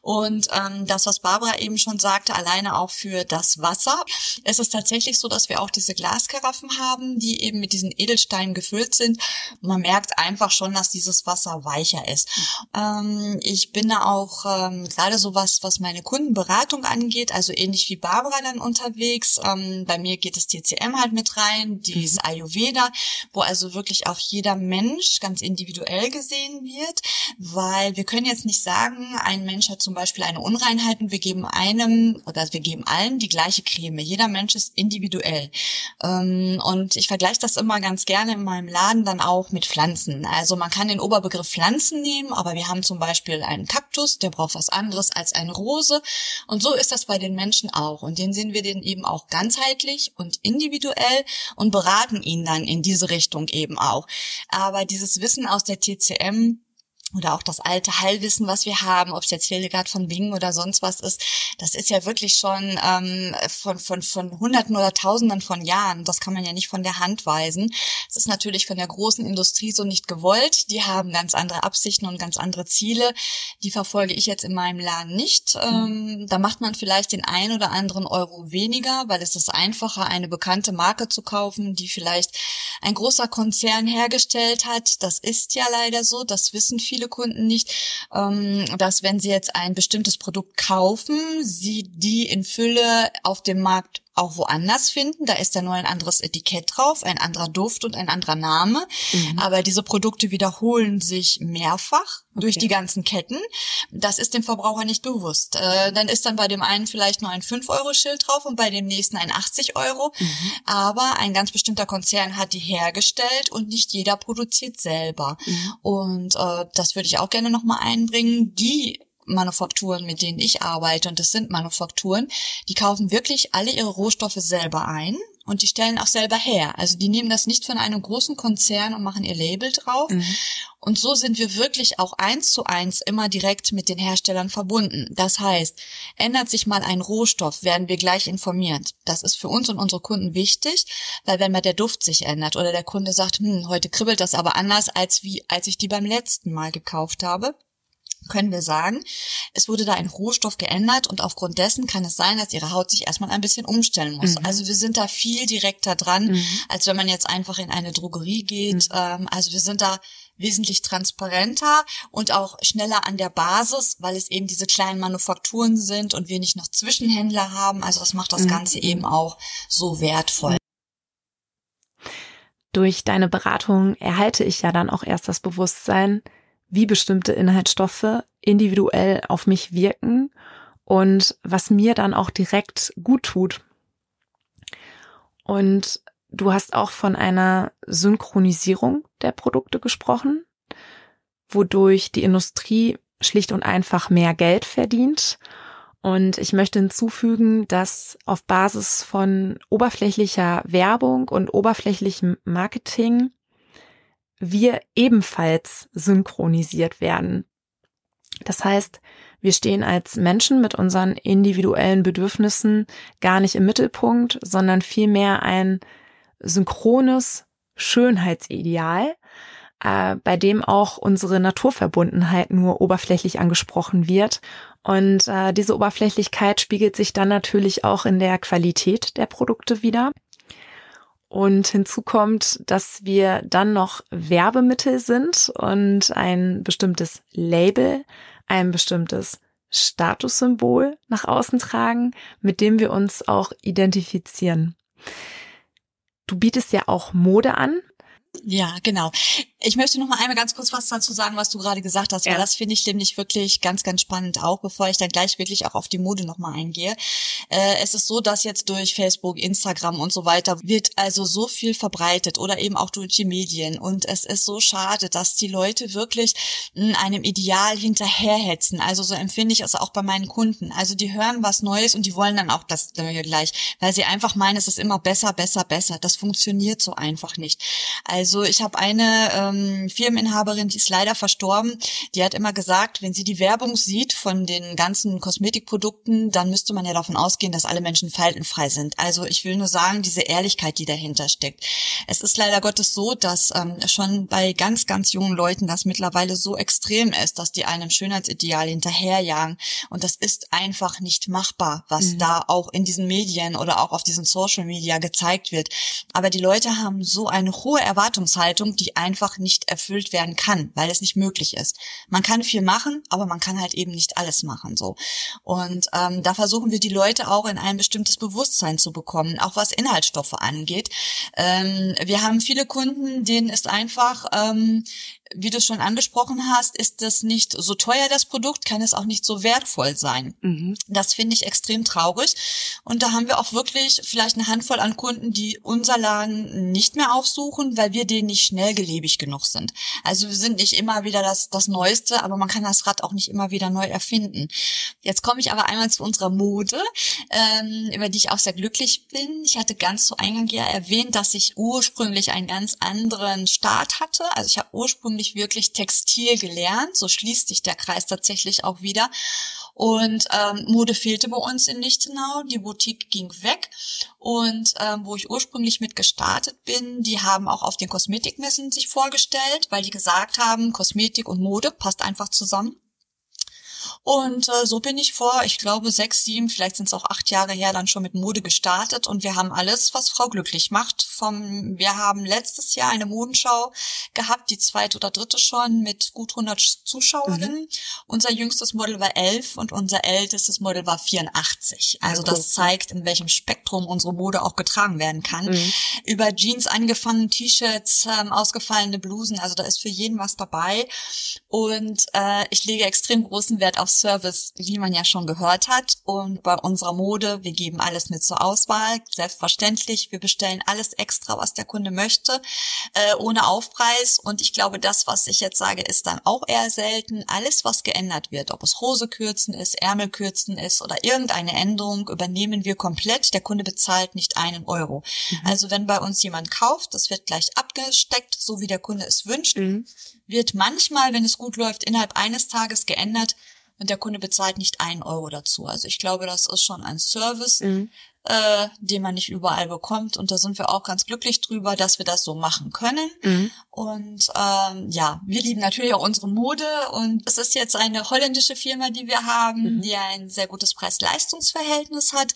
Und ähm, das, was Barbara eben schon sagte, alleine auch für das Wasser, es ist tatsächlich so, dass wir auch diese Glaskaraffen haben, die eben mit diesen Edelsteinen gefüllt sind. Man merkt einfach schon, dass dieses Wasser weicher ist. Mhm. Ähm, ich bin da auch ähm, gerade so was, was meine Kundenberatung angeht, also ähnlich wie Barbara dann unterwegs. Ähm, bei mir geht das TCM halt mit rein, dieses mhm. Ayurveda, wo also wirklich auch jeder Mensch ganz individuell gesehen wird, weil wir können jetzt nicht sagen, ein Mensch hat zum Beispiel eine Unreinheit und wir geben einem oder wir geben allen die gleiche Creme. Jeder Mensch ist individuell. Ähm, und ich vergleiche das immer ganz gerne in meinem Laden dann auch mit Pflanzen. Also man kann den Oberbegriff Pflanzen nehmen, aber wir haben zum Beispiel einen Kaktus, der braucht was anderes als eine Rose. Und so ist das bei den Menschen auch. Und den sehen wir den eben auch ganzheitlich und individuell und beraten ihn dann in diese Richtung eben auch. Aber dieses Wissen aus der TCM oder auch das alte Heilwissen, was wir haben, ob es jetzt Hildegard von Bingen oder sonst was ist, das ist ja wirklich schon ähm, von, von, von Hunderten oder Tausenden von Jahren. Das kann man ja nicht von der Hand weisen. Es ist natürlich von der großen Industrie so nicht gewollt. Die haben ganz andere Absichten und ganz andere Ziele. Die verfolge ich jetzt in meinem Laden nicht. Ähm, da macht man vielleicht den ein oder anderen Euro weniger, weil es ist einfacher, eine bekannte Marke zu kaufen, die vielleicht ein großer Konzern hergestellt hat. Das ist ja leider so. Das wissen viele viele Kunden nicht, ähm, dass wenn sie jetzt ein bestimmtes Produkt kaufen, sie die in Fülle auf dem Markt auch woanders finden. Da ist ja nur ein anderes Etikett drauf, ein anderer Duft und ein anderer Name. Mhm. Aber diese Produkte wiederholen sich mehrfach okay. durch die ganzen Ketten. Das ist dem Verbraucher nicht bewusst. Äh, dann ist dann bei dem einen vielleicht nur ein 5-Euro-Schild drauf und bei dem nächsten ein 80 Euro. Mhm. Aber ein ganz bestimmter Konzern hat die hergestellt und nicht jeder produziert selber. Mhm. Und äh, das würde ich auch gerne nochmal einbringen. Die Manufakturen, mit denen ich arbeite, und das sind Manufakturen, die kaufen wirklich alle ihre Rohstoffe selber ein und die stellen auch selber her. Also die nehmen das nicht von einem großen Konzern und machen ihr Label drauf. Mhm. Und so sind wir wirklich auch eins zu eins immer direkt mit den Herstellern verbunden. Das heißt, ändert sich mal ein Rohstoff, werden wir gleich informiert. Das ist für uns und unsere Kunden wichtig, weil wenn mal der Duft sich ändert oder der Kunde sagt, hm, heute kribbelt das aber anders als wie, als ich die beim letzten Mal gekauft habe, können wir sagen, es wurde da ein Rohstoff geändert und aufgrund dessen kann es sein, dass ihre Haut sich erstmal ein bisschen umstellen muss. Mhm. Also wir sind da viel direkter dran, mhm. als wenn man jetzt einfach in eine Drogerie geht. Mhm. Ähm, also wir sind da wesentlich transparenter und auch schneller an der Basis, weil es eben diese kleinen Manufakturen sind und wir nicht noch Zwischenhändler haben. Also das macht das mhm. Ganze eben auch so wertvoll. Durch deine Beratung erhalte ich ja dann auch erst das Bewusstsein, wie bestimmte Inhaltsstoffe individuell auf mich wirken und was mir dann auch direkt gut tut. Und du hast auch von einer Synchronisierung der Produkte gesprochen, wodurch die Industrie schlicht und einfach mehr Geld verdient. Und ich möchte hinzufügen, dass auf Basis von oberflächlicher Werbung und oberflächlichem Marketing wir ebenfalls synchronisiert werden. Das heißt, wir stehen als Menschen mit unseren individuellen Bedürfnissen gar nicht im Mittelpunkt, sondern vielmehr ein synchrones Schönheitsideal, äh, bei dem auch unsere Naturverbundenheit nur oberflächlich angesprochen wird. Und äh, diese Oberflächlichkeit spiegelt sich dann natürlich auch in der Qualität der Produkte wieder. Und hinzu kommt, dass wir dann noch Werbemittel sind und ein bestimmtes Label, ein bestimmtes Statussymbol nach außen tragen, mit dem wir uns auch identifizieren. Du bietest ja auch Mode an. Ja, genau. Ich möchte noch mal einmal ganz kurz was dazu sagen, was du gerade gesagt hast, ja. weil das finde ich nämlich wirklich ganz, ganz spannend auch, bevor ich dann gleich wirklich auch auf die Mode noch mal eingehe. Äh, es ist so, dass jetzt durch Facebook, Instagram und so weiter wird also so viel verbreitet oder eben auch durch die Medien und es ist so schade, dass die Leute wirklich einem Ideal hinterherhetzen. Also so empfinde ich es auch bei meinen Kunden. Also die hören was Neues und die wollen dann auch das gleich, weil sie einfach meinen, es ist immer besser, besser, besser. Das funktioniert so einfach nicht. Also ich habe eine ähm, ähm, Firmeninhaberin, die ist leider verstorben, die hat immer gesagt, wenn sie die Werbung sieht von den ganzen Kosmetikprodukten, dann müsste man ja davon ausgehen, dass alle Menschen faltenfrei sind. Also ich will nur sagen, diese Ehrlichkeit, die dahinter steckt. Es ist leider Gottes so, dass ähm, schon bei ganz, ganz jungen Leuten das mittlerweile so extrem ist, dass die einem Schönheitsideal hinterherjagen. Und das ist einfach nicht machbar, was mhm. da auch in diesen Medien oder auch auf diesen Social Media gezeigt wird. Aber die Leute haben so eine hohe Erwartungshaltung, die einfach nicht erfüllt werden kann, weil es nicht möglich ist. Man kann viel machen, aber man kann halt eben nicht alles machen so. Und ähm, da versuchen wir die Leute auch in ein bestimmtes Bewusstsein zu bekommen, auch was Inhaltsstoffe angeht. Ähm, wir haben viele Kunden, denen ist einfach ähm, wie du schon angesprochen hast, ist das nicht so teuer, das Produkt, kann es auch nicht so wertvoll sein. Mhm. Das finde ich extrem traurig. Und da haben wir auch wirklich vielleicht eine Handvoll an Kunden, die unser Laden nicht mehr aufsuchen, weil wir denen nicht schnell gelebig genug genug sind. Also wir sind nicht immer wieder das, das Neueste, aber man kann das Rad auch nicht immer wieder neu erfinden. Jetzt komme ich aber einmal zu unserer Mode, ähm, über die ich auch sehr glücklich bin. Ich hatte ganz zu Eingang ja erwähnt, dass ich ursprünglich einen ganz anderen Start hatte. Also ich habe ursprünglich wirklich Textil gelernt. So schließt sich der Kreis tatsächlich auch wieder. Und ähm, Mode fehlte bei uns in Lichtenau. Die Boutique ging weg. Und ähm, wo ich ursprünglich mit gestartet bin, die haben auch auf den Kosmetikmessen sich vorgestellt, weil die gesagt haben, Kosmetik und Mode passt einfach zusammen. Und äh, so bin ich vor, ich glaube, sechs, sieben, vielleicht sind es auch acht Jahre her, dann schon mit Mode gestartet. Und wir haben alles, was Frau glücklich macht. Vom, wir haben letztes Jahr eine Modenschau gehabt, die zweite oder dritte schon, mit gut 100 Zuschauerinnen. Mhm. Unser jüngstes Model war elf und unser ältestes Model war 84. Also ja, cool. das zeigt, in welchem Spektrum unsere Mode auch getragen werden kann. Mhm. Über Jeans angefangen, T-Shirts, ähm, ausgefallene Blusen, also da ist für jeden was dabei. Und äh, ich lege extrem großen Wert auf Service, wie man ja schon gehört hat. Und bei unserer Mode, wir geben alles mit zur Auswahl, selbstverständlich. Wir bestellen alles extra, was der Kunde möchte, äh, ohne Aufpreis. Und ich glaube, das, was ich jetzt sage, ist dann auch eher selten. Alles, was geändert wird, ob es Hose kürzen ist, Ärmel kürzen ist oder irgendeine Änderung, übernehmen wir komplett. Der Kunde bezahlt nicht einen Euro. Mhm. Also wenn bei uns jemand kauft, das wird gleich abgesteckt, so wie der Kunde es wünscht. Mhm. Wird manchmal, wenn es gut läuft, innerhalb eines Tages geändert und der Kunde bezahlt nicht einen Euro dazu. Also ich glaube, das ist schon ein Service, mhm. äh, den man nicht überall bekommt. Und da sind wir auch ganz glücklich drüber, dass wir das so machen können. Mhm. Und ähm, ja, wir lieben natürlich auch unsere Mode. Und es ist jetzt eine holländische Firma, die wir haben, mhm. die ein sehr gutes Preis-Leistungs-Verhältnis hat.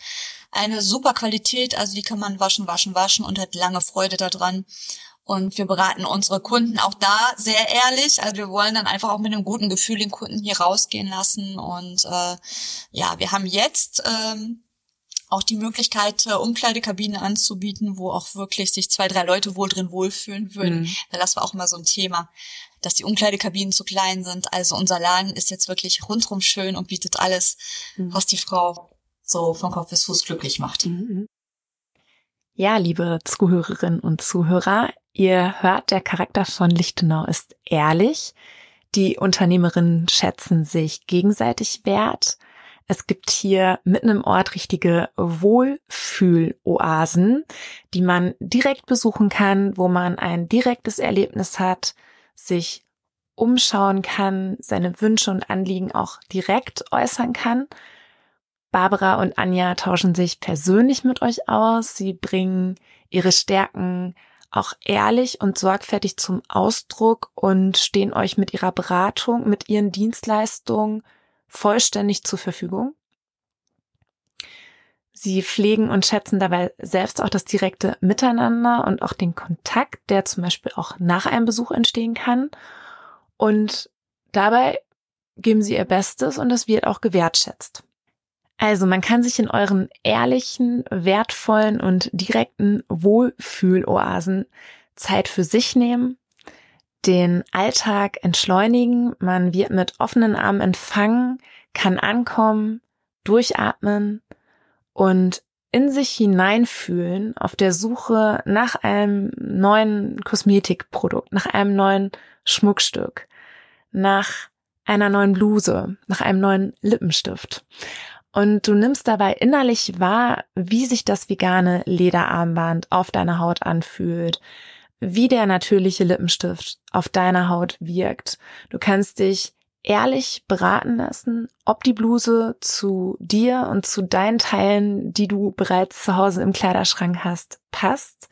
Eine super Qualität, also die kann man waschen, waschen, waschen und hat lange Freude daran. Und wir beraten unsere Kunden auch da sehr ehrlich. Also wir wollen dann einfach auch mit einem guten Gefühl den Kunden hier rausgehen lassen. Und äh, ja, wir haben jetzt ähm, auch die Möglichkeit, äh, Umkleidekabinen anzubieten, wo auch wirklich sich zwei, drei Leute wohl drin wohlfühlen würden. Mhm. Das war auch immer so ein Thema, dass die Umkleidekabinen zu klein sind. Also unser Laden ist jetzt wirklich rundrum schön und bietet alles, mhm. was die Frau so von Kopf bis Fuß glücklich macht. Mhm. Ja, liebe Zuhörerinnen und Zuhörer, Ihr hört, der Charakter von Lichtenau ist ehrlich. Die Unternehmerinnen schätzen sich gegenseitig wert. Es gibt hier mitten im Ort richtige Wohlfühloasen, die man direkt besuchen kann, wo man ein direktes Erlebnis hat, sich umschauen kann, seine Wünsche und Anliegen auch direkt äußern kann. Barbara und Anja tauschen sich persönlich mit euch aus. Sie bringen ihre Stärken auch ehrlich und sorgfältig zum Ausdruck und stehen euch mit ihrer Beratung, mit ihren Dienstleistungen vollständig zur Verfügung. Sie pflegen und schätzen dabei selbst auch das direkte Miteinander und auch den Kontakt, der zum Beispiel auch nach einem Besuch entstehen kann. Und dabei geben sie ihr Bestes und es wird auch gewertschätzt. Also man kann sich in euren ehrlichen, wertvollen und direkten Wohlfühloasen Zeit für sich nehmen, den Alltag entschleunigen, man wird mit offenen Armen empfangen, kann ankommen, durchatmen und in sich hineinfühlen auf der Suche nach einem neuen Kosmetikprodukt, nach einem neuen Schmuckstück, nach einer neuen Bluse, nach einem neuen Lippenstift. Und du nimmst dabei innerlich wahr, wie sich das vegane Lederarmband auf deiner Haut anfühlt, wie der natürliche Lippenstift auf deiner Haut wirkt. Du kannst dich ehrlich beraten lassen, ob die Bluse zu dir und zu deinen Teilen, die du bereits zu Hause im Kleiderschrank hast, passt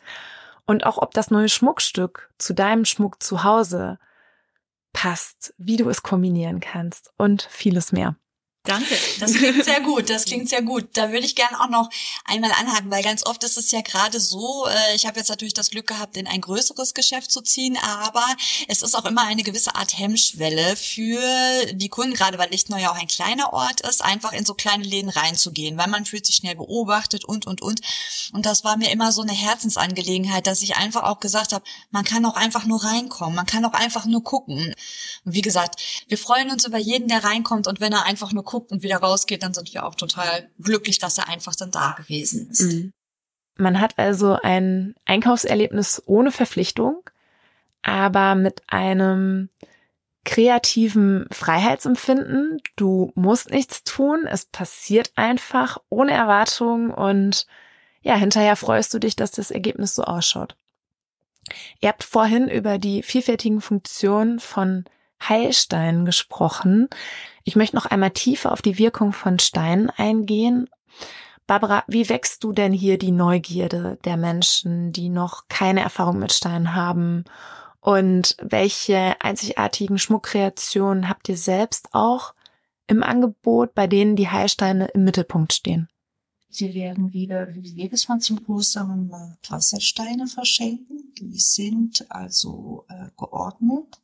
und auch ob das neue Schmuckstück zu deinem Schmuck zu Hause passt, wie du es kombinieren kannst und vieles mehr. Danke, das klingt sehr gut, das klingt sehr gut. Da würde ich gerne auch noch einmal anhaken, weil ganz oft ist es ja gerade so, äh, ich habe jetzt natürlich das Glück gehabt, in ein größeres Geschäft zu ziehen, aber es ist auch immer eine gewisse Art Hemmschwelle für die Kunden, gerade weil Lichtenau ja auch ein kleiner Ort ist, einfach in so kleine Läden reinzugehen, weil man fühlt sich schnell beobachtet und, und, und. Und das war mir immer so eine Herzensangelegenheit, dass ich einfach auch gesagt habe, man kann auch einfach nur reinkommen, man kann auch einfach nur gucken. Und wie gesagt, wir freuen uns über jeden, der reinkommt und wenn er einfach nur guckt, guckt und wieder rausgeht, dann sind wir auch total glücklich, dass er einfach dann da gewesen ist. Mhm. Man hat also ein Einkaufserlebnis ohne Verpflichtung, aber mit einem kreativen Freiheitsempfinden. Du musst nichts tun, es passiert einfach ohne Erwartung und ja, hinterher freust du dich, dass das Ergebnis so ausschaut. Ihr habt vorhin über die vielfältigen Funktionen von Heilsteinen gesprochen. Ich möchte noch einmal tiefer auf die Wirkung von Steinen eingehen. Barbara, wie wächst du denn hier die Neugierde der Menschen, die noch keine Erfahrung mit Steinen haben und welche einzigartigen Schmuckkreationen habt ihr selbst auch im Angebot, bei denen die Heilsteine im Mittelpunkt stehen? Wir werden wieder wie jedes Mal zum Ostern Wassersteine verschenken. Die sind also äh, geordnet,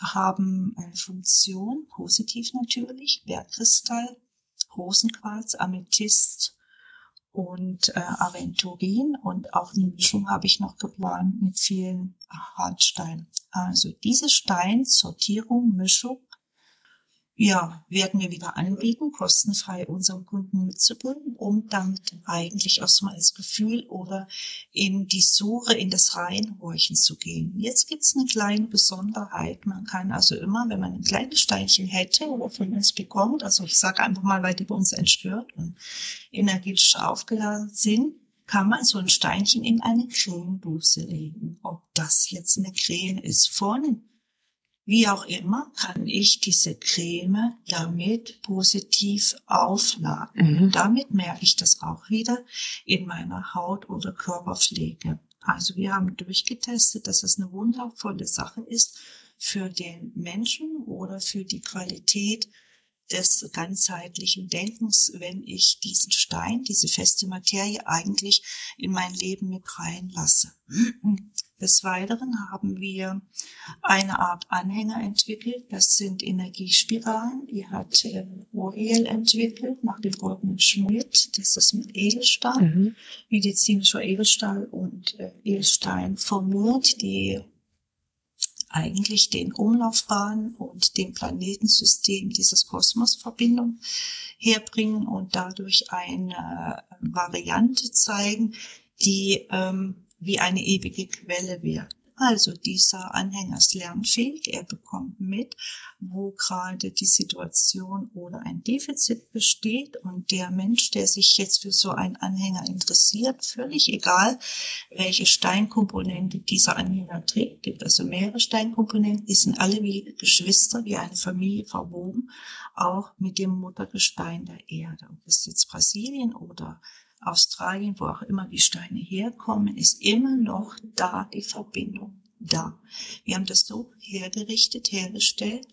haben eine Funktion, positiv natürlich, Bergkristall, Rosenquarz, Amethyst und äh, Aventurin und auch eine Mischung habe ich noch geplant mit vielen Hartsteinen. Also diese Steinsortierung, Mischung ja, werden wir wieder anbieten, kostenfrei unseren Kunden mitzubringen, um damit eigentlich erstmal ins Gefühl oder in die Suche, in das Reinhorchen zu gehen. Jetzt gibt's eine kleine Besonderheit. Man kann also immer, wenn man ein kleines Steinchen hätte oder von uns bekommt, also ich sage einfach mal, weil die bei uns entstört und energetisch aufgeladen sind, kann man so ein Steinchen in eine Cremedose legen. Ob das jetzt eine Creme ist von wie auch immer kann ich diese Creme damit positiv aufladen. Mhm. Damit merke ich das auch wieder in meiner Haut- oder Körperpflege. Also wir haben durchgetestet, dass es eine wundervolle Sache ist für den Menschen oder für die Qualität des ganzheitlichen Denkens, wenn ich diesen Stein, diese feste Materie eigentlich in mein Leben mit reinlasse. Des Weiteren haben wir eine Art Anhänger entwickelt. Das sind Energiespiralen. Die hat äh, Uriel entwickelt nach dem goldenen Schmidt. Das ist mit Edelstahl, mhm. medizinischer Edelstahl und äh, Edelstein formiert, die eigentlich den Umlaufbahn und dem Planetensystem dieses Kosmos Verbindung herbringen und dadurch eine Variante zeigen, die ähm, wie eine ewige Quelle wird. Also dieser Anhänger ist lernfähig, er bekommt mit, wo gerade die Situation oder ein Defizit besteht und der Mensch, der sich jetzt für so einen Anhänger interessiert, völlig egal, welche Steinkomponente dieser Anhänger trägt, gibt also mehrere Steinkomponenten, die sind alle wie Geschwister, wie eine Familie verwoben, auch mit dem Muttergestein der Erde. Ob es jetzt Brasilien oder Australien, wo auch immer die Steine herkommen, ist immer noch da die Verbindung da. Wir haben das so hergerichtet, hergestellt,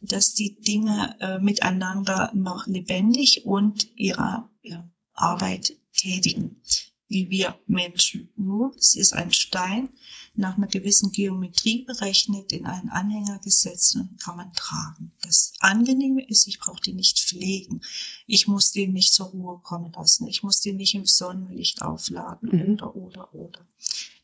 dass die Dinge äh, miteinander noch lebendig und ihrer ja, Arbeit tätigen wie wir Menschen. Nur, es ist ein Stein, nach einer gewissen Geometrie berechnet, in einen Anhänger gesetzt und kann man tragen. Das Angenehme ist, ich brauche den nicht pflegen. Ich muss den nicht zur Ruhe kommen lassen. Ich muss den nicht im Sonnenlicht aufladen mhm. oder, oder, oder.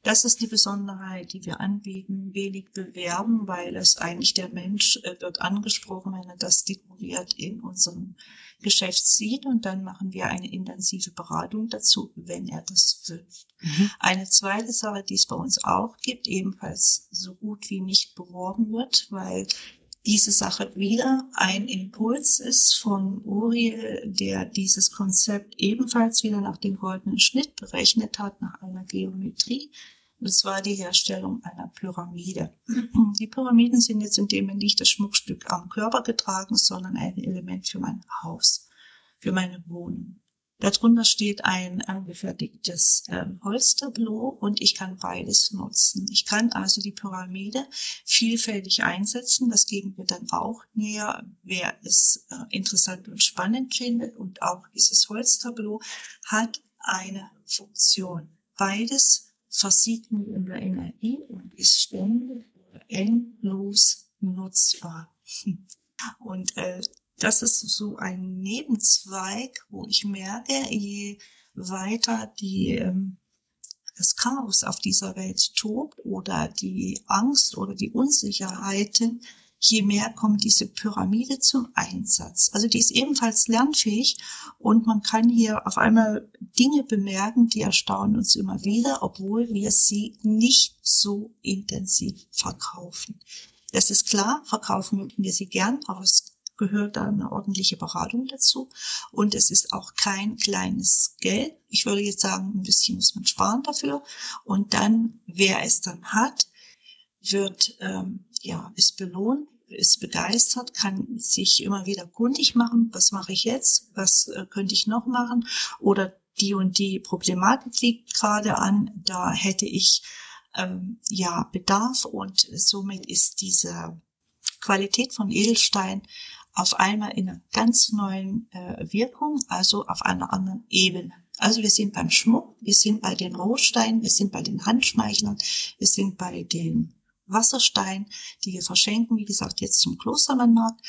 Das ist die Besonderheit, die wir anbieten, wenig bewerben, weil es eigentlich der Mensch äh, wird angesprochen, wenn er das dekoriert in unserem Geschäft sieht und dann machen wir eine intensive Beratung dazu, wenn er das wünscht. Mhm. Eine zweite Sache, die es bei uns auch gibt, ebenfalls so gut wie nicht beworben wird, weil diese Sache wieder ein Impuls ist von Uriel, der dieses Konzept ebenfalls wieder nach dem goldenen Schnitt berechnet hat, nach einer Geometrie. Das war die Herstellung einer Pyramide. Die Pyramiden sind jetzt in dem nicht das Schmuckstück am Körper getragen, sondern ein Element für mein Haus, für meine Wohnung. Darunter steht ein angefertigtes äh, Holztableau und ich kann beides nutzen. Ich kann also die Pyramide vielfältig einsetzen. Das geben wir dann auch näher, wer es äh, interessant und spannend findet. Und auch dieses Holztableau hat eine Funktion. Beides versiegt in der Energie und ist ständig endlos nutzbar. Und äh, das ist so ein Nebenzweig, wo ich merke, je weiter die, ähm, das Chaos auf dieser Welt tobt oder die Angst oder die Unsicherheiten, je mehr kommt diese Pyramide zum Einsatz. Also die ist ebenfalls lernfähig und man kann hier auf einmal Dinge bemerken, die erstaunen uns immer wieder, obwohl wir sie nicht so intensiv verkaufen. Das ist klar, verkaufen wir sie gern, es gehört da eine ordentliche Beratung dazu. Und es ist auch kein kleines Geld. Ich würde jetzt sagen, ein bisschen muss man sparen dafür. Und dann, wer es dann hat, wird, ähm, ja, ist belohnt, ist begeistert, kann sich immer wieder kundig machen. Was mache ich jetzt? Was äh, könnte ich noch machen? Oder die und die Problematik liegt gerade an. Da hätte ich ähm, ja Bedarf und somit ist diese Qualität von Edelstein auf einmal in einer ganz neuen äh, Wirkung, also auf einer anderen Ebene. Also wir sind beim Schmuck, wir sind bei den Rohsteinen, wir sind bei den Handschmeichlern, wir sind bei den Wasserstein, die wir verschenken, wie gesagt, jetzt zum Klostermannmarkt.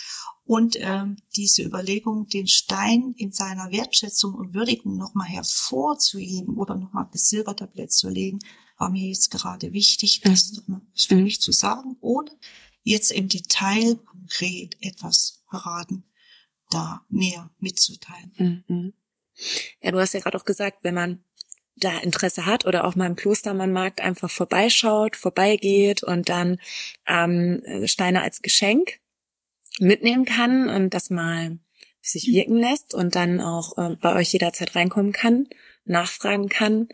Und ähm, diese Überlegung, den Stein in seiner Wertschätzung und Würdigung nochmal hervorzuheben oder nochmal das Silbertablett zu legen, war mir jetzt gerade wichtig, das nochmal wirklich zu sagen, ohne jetzt im Detail konkret etwas verraten, da näher mitzuteilen. Mhm. Ja, du hast ja gerade auch gesagt, wenn man da Interesse hat oder auch mal im Klostermannmarkt einfach vorbeischaut, vorbeigeht und dann ähm, Steine als Geschenk mitnehmen kann und das mal sich wirken lässt und dann auch äh, bei euch jederzeit reinkommen kann, nachfragen kann,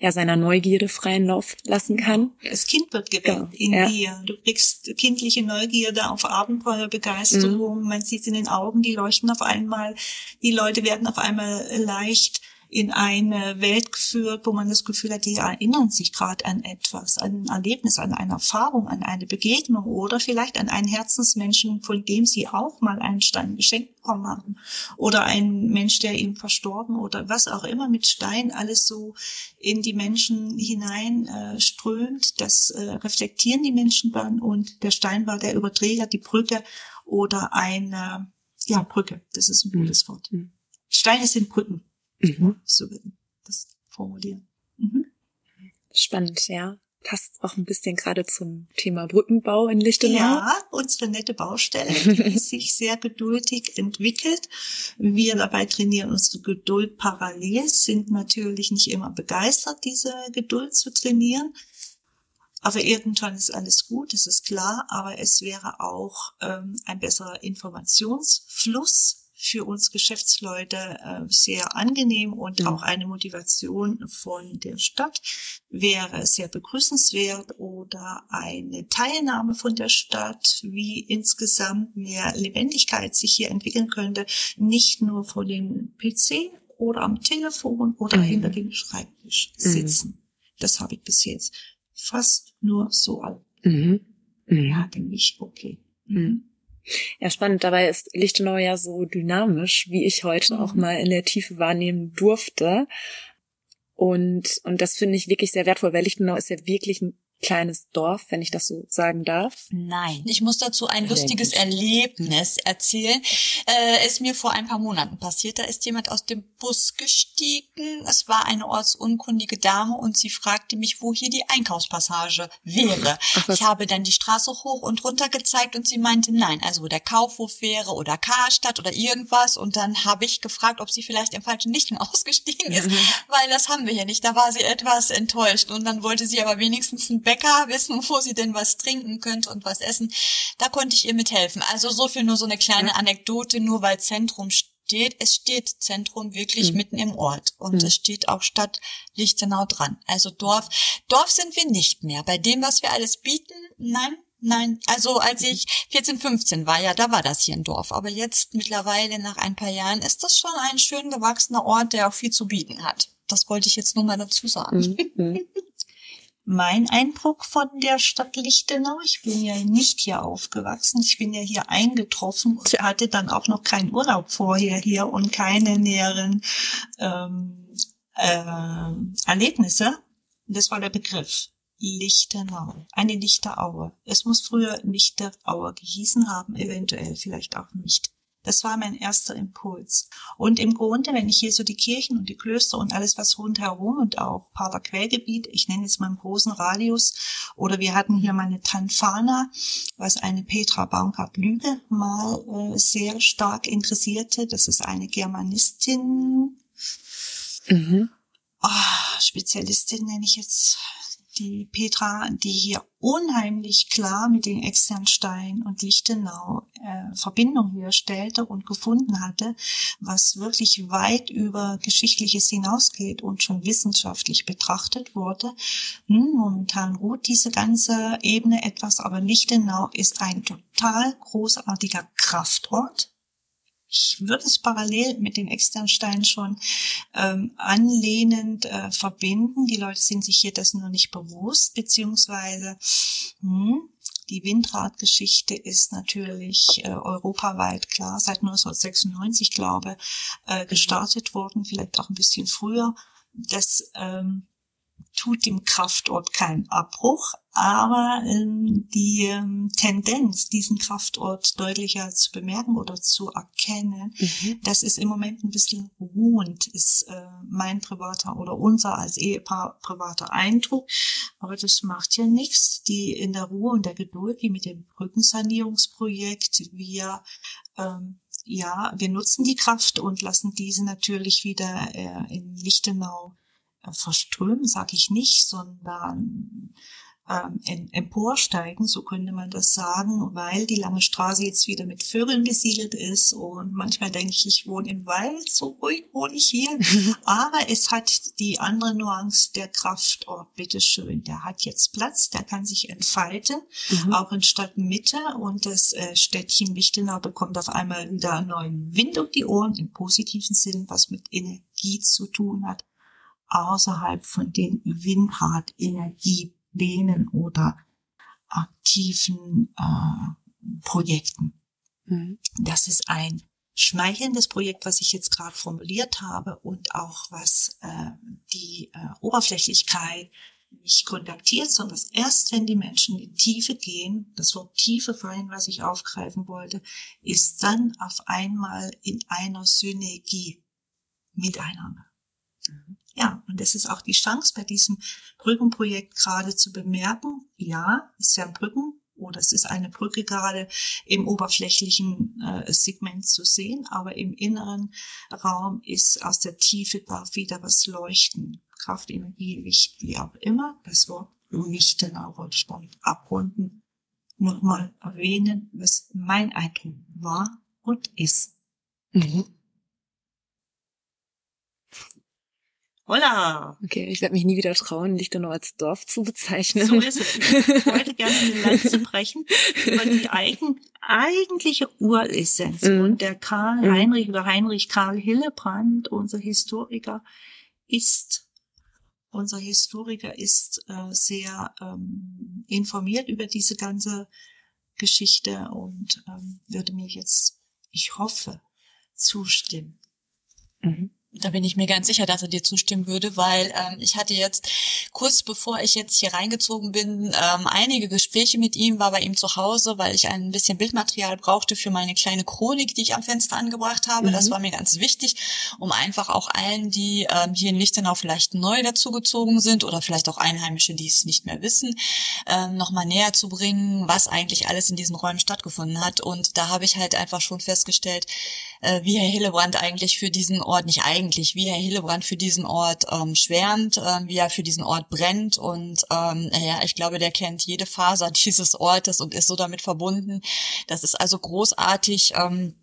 ja seiner Neugierde freien Lauf lassen kann. Das Kind wird geweckt genau, in ja. dir. Du kriegst kindliche Neugierde auf Abenteuerbegeisterung. Mhm. Man sieht es in den Augen, die leuchten auf einmal. Die Leute werden auf einmal leicht in eine Welt geführt, wo man das Gefühl hat, die erinnern sich gerade an etwas, an ein Erlebnis, an eine Erfahrung, an eine Begegnung oder vielleicht an einen Herzensmenschen, von dem sie auch mal einen Stein geschenkt bekommen haben oder ein Mensch, der ihm verstorben oder was auch immer mit Stein alles so in die Menschen hinein äh, strömt. Das äh, reflektieren die Menschen dann und der Stein war der Überträger, die Brücke oder eine, ja, Brücke, das ist ein gutes Wort. Mhm. Steine sind Brücken. Mhm. So das formulieren. Mhm. Spannend, ja. Passt auch ein bisschen gerade zum Thema Brückenbau in Lichtenau. Ja, unsere nette Baustelle, die sich sehr geduldig entwickelt. Wir dabei trainieren unsere Geduld parallel, sind natürlich nicht immer begeistert, diese Geduld zu trainieren. Aber irgendwann ist alles gut, das ist klar, aber es wäre auch ähm, ein besserer Informationsfluss für uns Geschäftsleute äh, sehr angenehm und mhm. auch eine Motivation von der Stadt wäre sehr begrüßenswert oder eine Teilnahme von der Stadt, wie insgesamt mehr Lebendigkeit sich hier entwickeln könnte, nicht nur vor dem PC oder am Telefon oder mhm. hinter dem Schreibtisch mhm. sitzen. Mhm. Das habe ich bis jetzt fast nur so. Mhm. mhm. Ja, denke ich, okay. Mhm. Ja, spannend. Dabei ist Lichtenau ja so dynamisch, wie ich heute mhm. auch mal in der Tiefe wahrnehmen durfte. Und, und das finde ich wirklich sehr wertvoll, weil Lichtenau ist ja wirklich ein kleines Dorf, wenn ich das so sagen darf? Nein. Ich muss dazu ein lustiges Erlebnis erzählen. Äh, ist mir vor ein paar Monaten passiert. Da ist jemand aus dem Bus gestiegen. Es war eine ortsunkundige Dame und sie fragte mich, wo hier die Einkaufspassage wäre. Ach, ich habe dann die Straße hoch und runter gezeigt und sie meinte nein, also wo der Kaufhof wäre oder Karstadt oder irgendwas. Und dann habe ich gefragt, ob sie vielleicht im falschen Lichten ausgestiegen ist, mhm. weil das haben wir hier nicht. Da war sie etwas enttäuscht und dann wollte sie aber wenigstens ein Bäcker wissen, wo sie denn was trinken könnte und was essen. Da konnte ich ihr mithelfen. Also so viel nur so eine kleine Anekdote, nur weil Zentrum steht. Es steht Zentrum wirklich mhm. mitten im Ort und mhm. es steht auch Stadt Lichtenau dran. Also Dorf, Dorf sind wir nicht mehr. Bei dem, was wir alles bieten, nein, Nein, also als ich 14, 15 war, ja, da war das hier ein Dorf. Aber jetzt mittlerweile nach ein paar Jahren ist das schon ein schön gewachsener Ort, der auch viel zu bieten hat. Das wollte ich jetzt nur mal dazu sagen. Mhm. mein Eindruck von der Stadt Lichtenau. Ich bin ja nicht hier aufgewachsen. Ich bin ja hier eingetroffen und hatte dann auch noch keinen Urlaub vorher hier und keine näheren ähm, äh, Erlebnisse. Das war der Begriff. Lichtenau, eine Lichteraue. Es muss früher Lichteraue gehießen haben, eventuell vielleicht auch nicht. Das war mein erster Impuls. Und im Grunde, wenn ich hier so die Kirchen und die Klöster und alles, was rundherum und auch Pater Quellgebiet, ich nenne jetzt mal im großen Radius, oder wir hatten hier meine Tanfana, was eine Petra Baumgart-Lüge mal äh, sehr stark interessierte. Das ist eine Germanistin, mhm. oh, Spezialistin nenne ich jetzt die Petra, die hier unheimlich klar mit den Externstein und Lichtenau äh, Verbindung herstellte und gefunden hatte, was wirklich weit über Geschichtliches hinausgeht und schon wissenschaftlich betrachtet wurde. Hm, momentan ruht diese ganze Ebene etwas, aber Lichtenau ist ein total großartiger Kraftort ich würde es parallel mit den Externsteinen schon ähm, anlehnend äh, verbinden. Die Leute sind sich hier das nur nicht bewusst, beziehungsweise hm, die Windradgeschichte ist natürlich äh, europaweit klar, seit 1996, glaube äh, gestartet worden, vielleicht auch ein bisschen früher. Das ähm, tut dem Kraftort keinen Abbruch, aber ähm, die ähm, Tendenz, diesen Kraftort deutlicher zu bemerken oder zu erkennen, mhm. das ist im Moment ein bisschen ruhend, ist äh, mein privater oder unser als Ehepaar privater Eindruck. Aber das macht ja nichts. Die in der Ruhe und der Geduld, wie mit dem Brückensanierungsprojekt, wir ähm, ja, wir nutzen die Kraft und lassen diese natürlich wieder äh, in Lichtenau verströmen, sage ich nicht, sondern ähm, emporsteigen, so könnte man das sagen, weil die lange Straße jetzt wieder mit Vögeln besiedelt ist und manchmal denke ich, ich wohne im Wald, so ruhig wohne ich hier, aber es hat die andere Nuance der Kraftort, bitteschön, der hat jetzt Platz, der kann sich entfalten, mhm. auch in Stadtmitte und das äh, Städtchen Lichtenau bekommt auf einmal wieder einen neuen Wind um die Ohren, im positiven Sinn, was mit Energie zu tun hat, außerhalb von den Windrad-Energie Plänen oder aktiven äh, Projekten. Mhm. Das ist ein schmeichelndes Projekt, was ich jetzt gerade formuliert habe und auch was äh, die äh, Oberflächlichkeit nicht kontaktiert, sondern erst wenn die Menschen in die Tiefe gehen, das Wort Tiefe vorhin, was ich aufgreifen wollte, ist dann auf einmal in einer Synergie miteinander. Mhm. Ja, und das ist auch die Chance bei diesem Brückenprojekt gerade zu bemerken, ja, ist ja ein Brücken oder es ist eine Brücke gerade im oberflächlichen äh, Segment zu sehen, aber im inneren Raum ist aus der Tiefe darf wieder was leuchten. Kraft, Energie, Licht, wie auch immer. Das Wort Lichten auch wollte ich damit abrunden. Nochmal erwähnen, was mein Eindruck war und ist. Mhm. Hola! Okay, ich werde mich nie wieder trauen, Lichtenau als Dorf zu bezeichnen. So ist es. Ich wollte gerne eine Lanze brechen über die eigen, eigentliche Uressenz. Mm. Und der Karl mm. Heinrich oder Heinrich Karl Hillebrand, unser Historiker, ist unser Historiker ist äh, sehr ähm, informiert über diese ganze Geschichte und ähm, würde mir jetzt, ich hoffe, zustimmen. Mhm. Da bin ich mir ganz sicher, dass er dir zustimmen würde, weil ähm, ich hatte jetzt kurz bevor ich jetzt hier reingezogen bin, ähm, einige Gespräche mit ihm, war bei ihm zu Hause, weil ich ein bisschen Bildmaterial brauchte für meine kleine Chronik, die ich am Fenster angebracht habe. Mhm. Das war mir ganz wichtig, um einfach auch allen, die ähm, hier in Lichtenau vielleicht neu dazugezogen sind oder vielleicht auch Einheimische, die es nicht mehr wissen, ähm, nochmal näher zu bringen, was eigentlich alles in diesen Räumen stattgefunden hat. Und da habe ich halt einfach schon festgestellt, äh, wie Herr Hillebrand eigentlich für diesen Ort, nicht eigentlich, wie Herr Hillebrand für diesen Ort ähm, schwärmt, äh, wie er für diesen Ort brennt und ähm, ja, ich glaube, der kennt jede Faser dieses Ortes und ist so damit verbunden. Das ist also großartig. Ähm,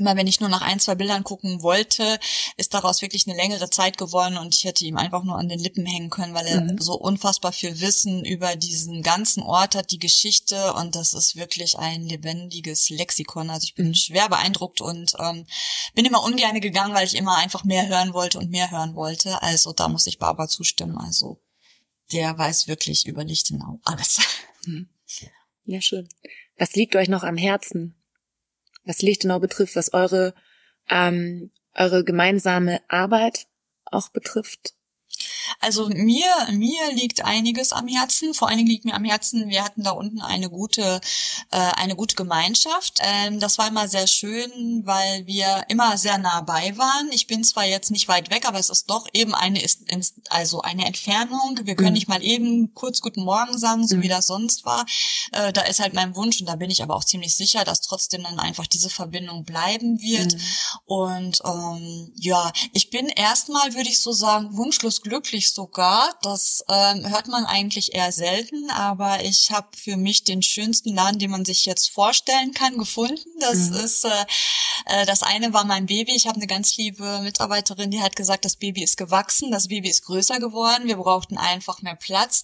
immer wenn ich nur nach ein, zwei Bildern gucken wollte, ist daraus wirklich eine längere Zeit geworden und ich hätte ihm einfach nur an den Lippen hängen können, weil er mhm. so unfassbar viel Wissen über diesen ganzen Ort hat, die Geschichte und das ist wirklich ein lebendiges Lexikon. Also ich bin mhm. schwer beeindruckt und ähm, bin immer ungern gegangen, weil ich immer einfach mehr hören wollte und mehr hören wollte. Also da muss ich Barbara zustimmen. Also der weiß wirklich über Lichtenau alles. Mhm. Ja, schön. Was liegt euch noch am Herzen? Was Lichtenau betrifft, was eure, ähm, eure gemeinsame Arbeit auch betrifft? Also mir, mir liegt einiges am Herzen. Vor allen Dingen liegt mir am Herzen, wir hatten da unten eine gute, äh, eine gute Gemeinschaft. Ähm, das war immer sehr schön, weil wir immer sehr nah bei waren. Ich bin zwar jetzt nicht weit weg, aber es ist doch eben eine, ist, also eine Entfernung. Wir können mhm. nicht mal eben kurz Guten Morgen sagen, so mhm. wie das sonst war. Äh, da ist halt mein Wunsch und da bin ich aber auch ziemlich sicher, dass trotzdem dann einfach diese Verbindung bleiben wird. Mhm. Und ähm, ja, ich bin erstmal, würde ich so sagen, wunschlos glücklich sogar. Das ähm, hört man eigentlich eher selten, aber ich habe für mich den schönsten Laden, den man sich jetzt vorstellen kann, gefunden. Das mhm. ist äh, äh, das eine war mein Baby. Ich habe eine ganz liebe Mitarbeiterin, die hat gesagt, das Baby ist gewachsen, das Baby ist größer geworden. Wir brauchten einfach mehr Platz.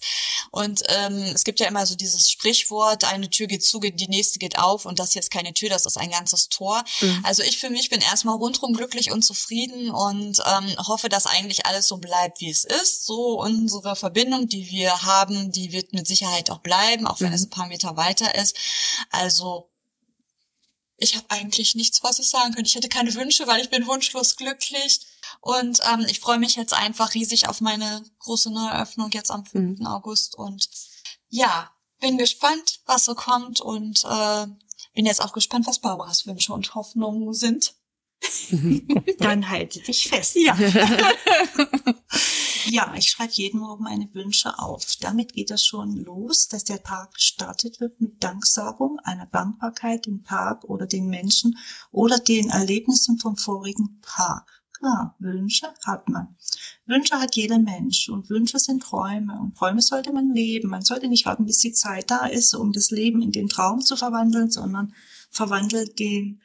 Und ähm, es gibt ja immer so dieses Sprichwort: Eine Tür geht zu, die nächste geht auf. Und das ist jetzt keine Tür, das ist ein ganzes Tor. Mhm. Also ich für mich bin erstmal rundrum glücklich und zufrieden und ähm, hoffe, dass eigentlich alles so bleibt, wie es ist ist so unsere Verbindung, die wir haben, die wird mit Sicherheit auch bleiben, auch wenn mhm. es ein paar Meter weiter ist. Also ich habe eigentlich nichts, was ich sagen könnte. Ich hätte keine Wünsche, weil ich bin wunschlos glücklich. Und ähm, ich freue mich jetzt einfach riesig auf meine große Neueröffnung jetzt am 5. Mhm. August. Und ja, bin gespannt, was so kommt. Und äh, bin jetzt auch gespannt, was Barbaras Wünsche und Hoffnungen sind. Dann halte dich fest. Ja. ja, ich schreibe jeden Morgen meine Wünsche auf. Damit geht das schon los, dass der Tag gestartet wird mit Danksagung, einer Dankbarkeit dem Tag oder den Menschen oder den Erlebnissen vom vorigen Tag. Klar, Wünsche hat man. Wünsche hat jeder Mensch und Wünsche sind Träume und Träume sollte man leben. Man sollte nicht warten, bis die Zeit da ist, um das Leben in den Traum zu verwandeln, sondern verwandelt den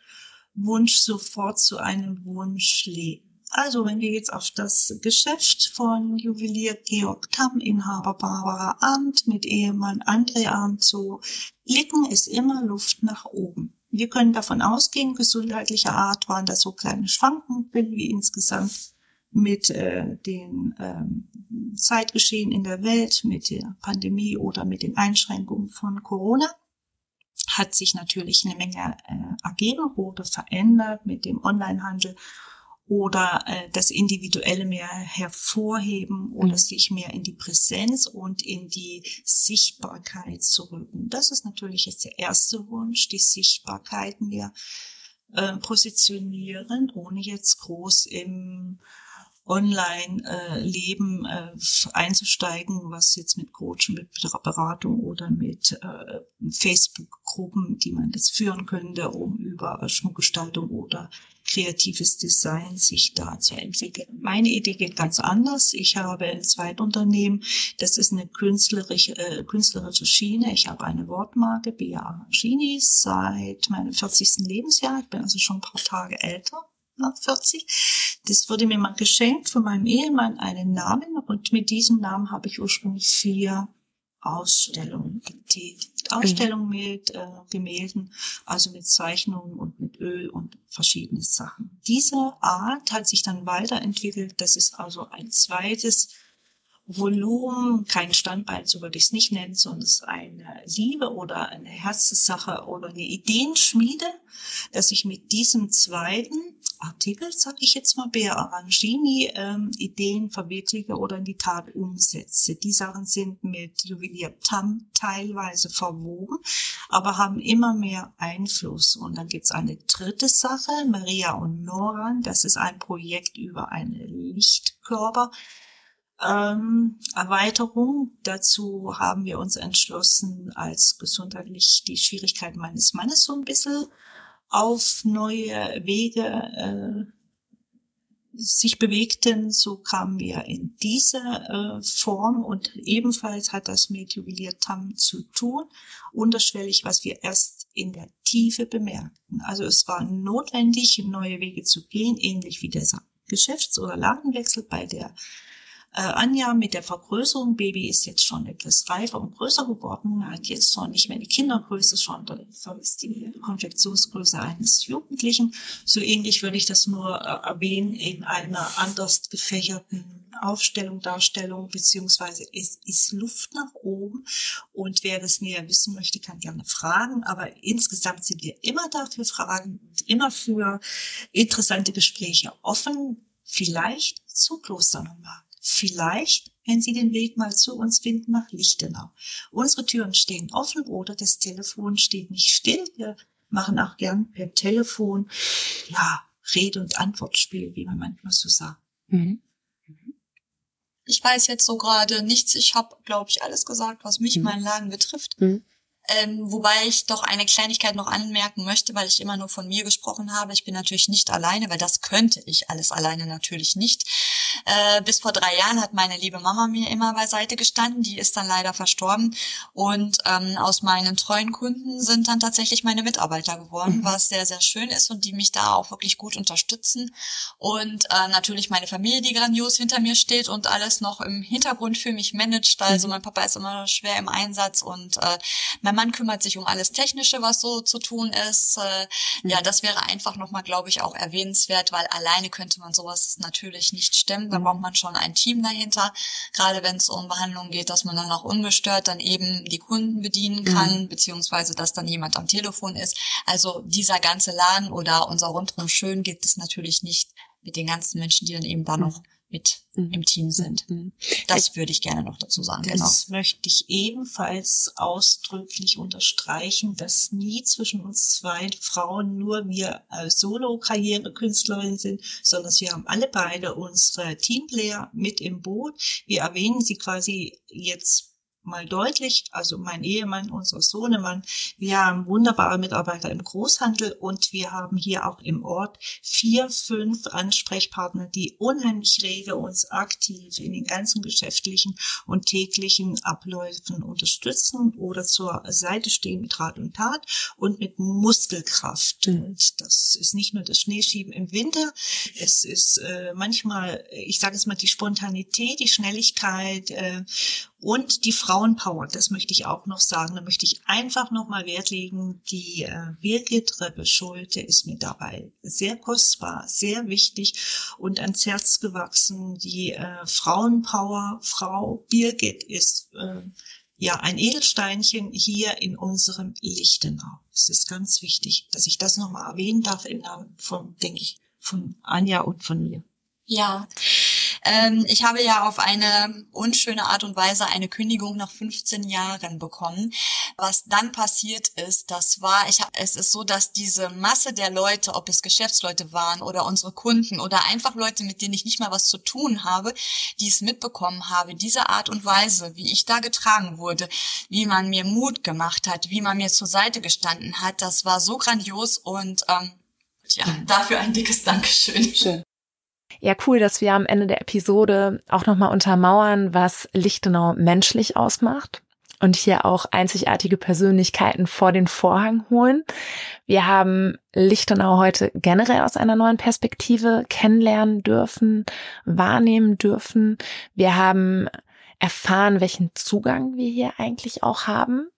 Wunsch sofort zu einem Wunsch leben. Also wenn wir jetzt auf das Geschäft von Juwelier Georg Tamm, Inhaber Barbara Arndt mit Ehemann André Arndt so blicken, ist immer Luft nach oben. Wir können davon ausgehen, gesundheitlicher Art waren das so kleine Schwankungen wie insgesamt mit äh, den ähm, Zeitgeschehen in der Welt, mit der Pandemie oder mit den Einschränkungen von Corona hat sich natürlich eine Menge äh, ergeben, wurde verändert mit dem Onlinehandel oder äh, das Individuelle mehr hervorheben oder mhm. sich mehr in die Präsenz und in die Sichtbarkeit zu rücken. Das ist natürlich jetzt der erste Wunsch, die Sichtbarkeit mehr äh, positionieren, ohne jetzt groß im Online-Leben äh, einzusteigen, was jetzt mit Coaching, mit Beratung oder mit äh, Facebook-Gruppen, die man jetzt führen könnte, um über Schmuckgestaltung oder kreatives Design sich da zu entwickeln. Meine Idee geht ganz anders. Ich habe ein Zweitunternehmen, das ist eine künstlerische, äh, künstlerische Schiene. Ich habe eine Wortmarke, Bia Arangini, seit meinem 40. Lebensjahr. Ich bin also schon ein paar Tage älter. 40. Das wurde mir mal geschenkt von meinem Ehemann einen Namen und mit diesem Namen habe ich ursprünglich vier Ausstellungen getätigt. Ausstellungen mit äh, Gemälden, also mit Zeichnungen und mit Öl und verschiedene Sachen. Diese Art hat sich dann weiterentwickelt. Das ist also ein zweites Volumen, kein Standbein, so würde ich es nicht nennen, sondern es ist eine Liebe oder eine Herzenssache oder eine Ideenschmiede, dass ich mit diesem zweiten Artikel, sag ich jetzt mal, Bea Arangini, ähm, Ideen verwirkliche oder in die Tat umsetze. Die Sachen sind mit Juwelier Tam teilweise verwoben, aber haben immer mehr Einfluss. Und dann gibt's eine dritte Sache, Maria und Noran, das ist ein Projekt über eine Lichtkörper ähm, Erweiterung. Dazu haben wir uns entschlossen, als gesundheitlich die Schwierigkeiten meines Mannes so ein bisschen auf neue Wege äh, sich bewegten, so kamen wir in diese äh, Form und ebenfalls hat das mit Juwelier Tam zu tun, unterschwellig, was wir erst in der Tiefe bemerkten. Also es war notwendig, neue Wege zu gehen, ähnlich wie der Geschäfts- oder Ladenwechsel bei der äh, Anja mit der Vergrößerung, Baby ist jetzt schon etwas reifer und größer geworden, hat jetzt schon nicht mehr die Kindergröße, schon ist die Konfektionsgröße eines Jugendlichen. So ähnlich würde ich das nur äh, erwähnen in einer anders gefächerten Aufstellung, Darstellung, beziehungsweise es ist Luft nach oben. Und wer das näher wissen möchte, kann gerne fragen. Aber insgesamt sind wir immer dafür Fragen und immer für interessante Gespräche offen. Vielleicht zu Klosternomad. Vielleicht, wenn Sie den Weg mal zu uns finden, nach Lichtenau. Unsere Türen stehen offen oder das Telefon steht nicht still. Wir machen auch gern per Telefon, ja, Rede- und Antwortspiel, wie man manchmal so sagt. Mhm. Ich weiß jetzt so gerade nichts. Ich habe, glaube ich, alles gesagt, was mich, mhm. meinen Laden betrifft. Mhm. Ähm, wobei ich doch eine Kleinigkeit noch anmerken möchte, weil ich immer nur von mir gesprochen habe. Ich bin natürlich nicht alleine, weil das könnte ich alles alleine natürlich nicht. Äh, bis vor drei Jahren hat meine liebe Mama mir immer beiseite gestanden. Die ist dann leider verstorben. Und ähm, aus meinen treuen Kunden sind dann tatsächlich meine Mitarbeiter geworden, mhm. was sehr, sehr schön ist und die mich da auch wirklich gut unterstützen. Und äh, natürlich meine Familie, die grandios hinter mir steht und alles noch im Hintergrund für mich managt. Also mhm. mein Papa ist immer schwer im Einsatz und äh, mein Mann kümmert sich um alles Technische, was so zu tun ist. Äh, mhm. Ja, das wäre einfach nochmal, glaube ich, auch erwähnenswert, weil alleine könnte man sowas natürlich nicht stemmen können. Da braucht man schon ein Team dahinter. Gerade wenn es um Behandlungen geht, dass man dann auch ungestört dann eben die Kunden bedienen kann, mhm. beziehungsweise dass dann jemand am Telefon ist. Also dieser ganze Laden oder unser Rundrum schön gibt es natürlich nicht mit den ganzen Menschen, die dann eben da noch mit mhm. im Team sind. Mhm. Das würde ich gerne noch dazu sagen. Das genau. möchte ich ebenfalls ausdrücklich unterstreichen, dass nie zwischen uns zwei Frauen nur wir als Solo-Karriere-Künstlerinnen sind, sondern wir haben alle beide unsere Teamplayer mit im Boot. Wir erwähnen sie quasi jetzt mal deutlich, also mein Ehemann, unser Sohnemann, wir haben wunderbare Mitarbeiter im Großhandel und wir haben hier auch im Ort vier, fünf Ansprechpartner, die unheimlich rege uns aktiv in den ganzen geschäftlichen und täglichen Abläufen unterstützen oder zur Seite stehen mit Rat und Tat und mit Muskelkraft. Mhm. Und das ist nicht nur das Schneeschieben im Winter, es ist äh, manchmal, ich sage es mal, die Spontanität, die Schnelligkeit äh, und die Frauenpower, das möchte ich auch noch sagen. Da möchte ich einfach noch mal Wert legen. Die äh, Birgit Rebbe-Schulte ist mir dabei sehr kostbar, sehr wichtig und ans Herz gewachsen. Die äh, Frauenpower, Frau Birgit ist äh, ja ein Edelsteinchen hier in unserem Lichtenau. Es ist ganz wichtig, dass ich das noch mal erwähnen darf im Namen von, denke ich, von Anja und von mir. Ja, ähm, ich habe ja auf eine unschöne Art und Weise eine Kündigung nach 15 Jahren bekommen. Was dann passiert ist, das war, ich hab, es ist so, dass diese Masse der Leute, ob es Geschäftsleute waren oder unsere Kunden oder einfach Leute, mit denen ich nicht mal was zu tun habe, die es mitbekommen habe, diese Art und Weise, wie ich da getragen wurde, wie man mir Mut gemacht hat, wie man mir zur Seite gestanden hat, das war so grandios und ähm, ja, dafür ein dickes Dankeschön. Schön. Ja, cool, dass wir am Ende der Episode auch nochmal untermauern, was Lichtenau menschlich ausmacht und hier auch einzigartige Persönlichkeiten vor den Vorhang holen. Wir haben Lichtenau heute generell aus einer neuen Perspektive kennenlernen dürfen, wahrnehmen dürfen. Wir haben erfahren, welchen Zugang wir hier eigentlich auch haben.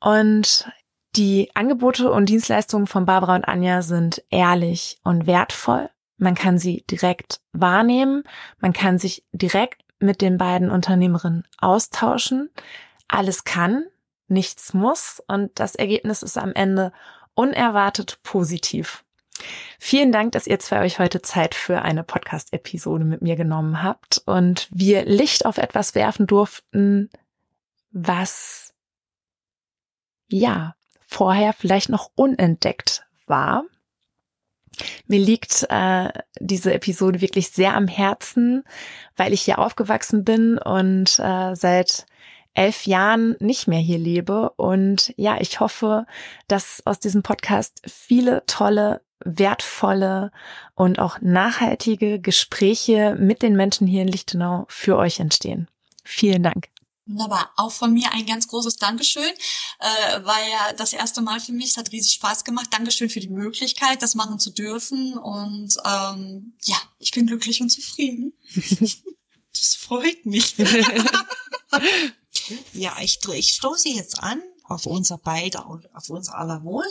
Und die Angebote und Dienstleistungen von Barbara und Anja sind ehrlich und wertvoll. Man kann sie direkt wahrnehmen. Man kann sich direkt mit den beiden Unternehmerinnen austauschen. Alles kann, nichts muss und das Ergebnis ist am Ende unerwartet positiv. Vielen Dank, dass ihr zwei euch heute Zeit für eine Podcast-Episode mit mir genommen habt und wir Licht auf etwas werfen durften, was ja vorher vielleicht noch unentdeckt war mir liegt äh, diese Episode wirklich sehr am Herzen, weil ich hier aufgewachsen bin und äh, seit elf Jahren nicht mehr hier lebe. Und ja, ich hoffe, dass aus diesem Podcast viele tolle, wertvolle und auch nachhaltige Gespräche mit den Menschen hier in Lichtenau für euch entstehen. Vielen Dank. Wunderbar. Auch von mir ein ganz großes Dankeschön. Äh, war ja das erste Mal für mich. Es hat riesig Spaß gemacht. Dankeschön für die Möglichkeit, das machen zu dürfen. Und ähm, ja, ich bin glücklich und zufrieden. das freut mich. ja, ich, ich stoße jetzt an auf unser beide, auf unser aller Wohl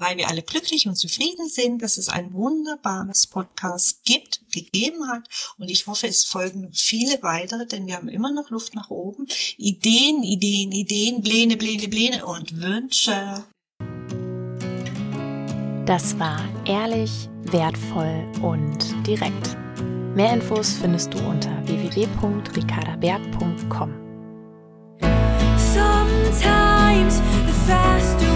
weil wir alle glücklich und zufrieden sind, dass es ein wunderbares Podcast gibt, gegeben hat. Und ich hoffe, es folgen viele weitere, denn wir haben immer noch Luft nach oben. Ideen, Ideen, Ideen, Pläne, Pläne, Pläne und Wünsche. Das war ehrlich, wertvoll und direkt. Mehr Infos findest du unter www.ricardaberg.com. Sometimes the faster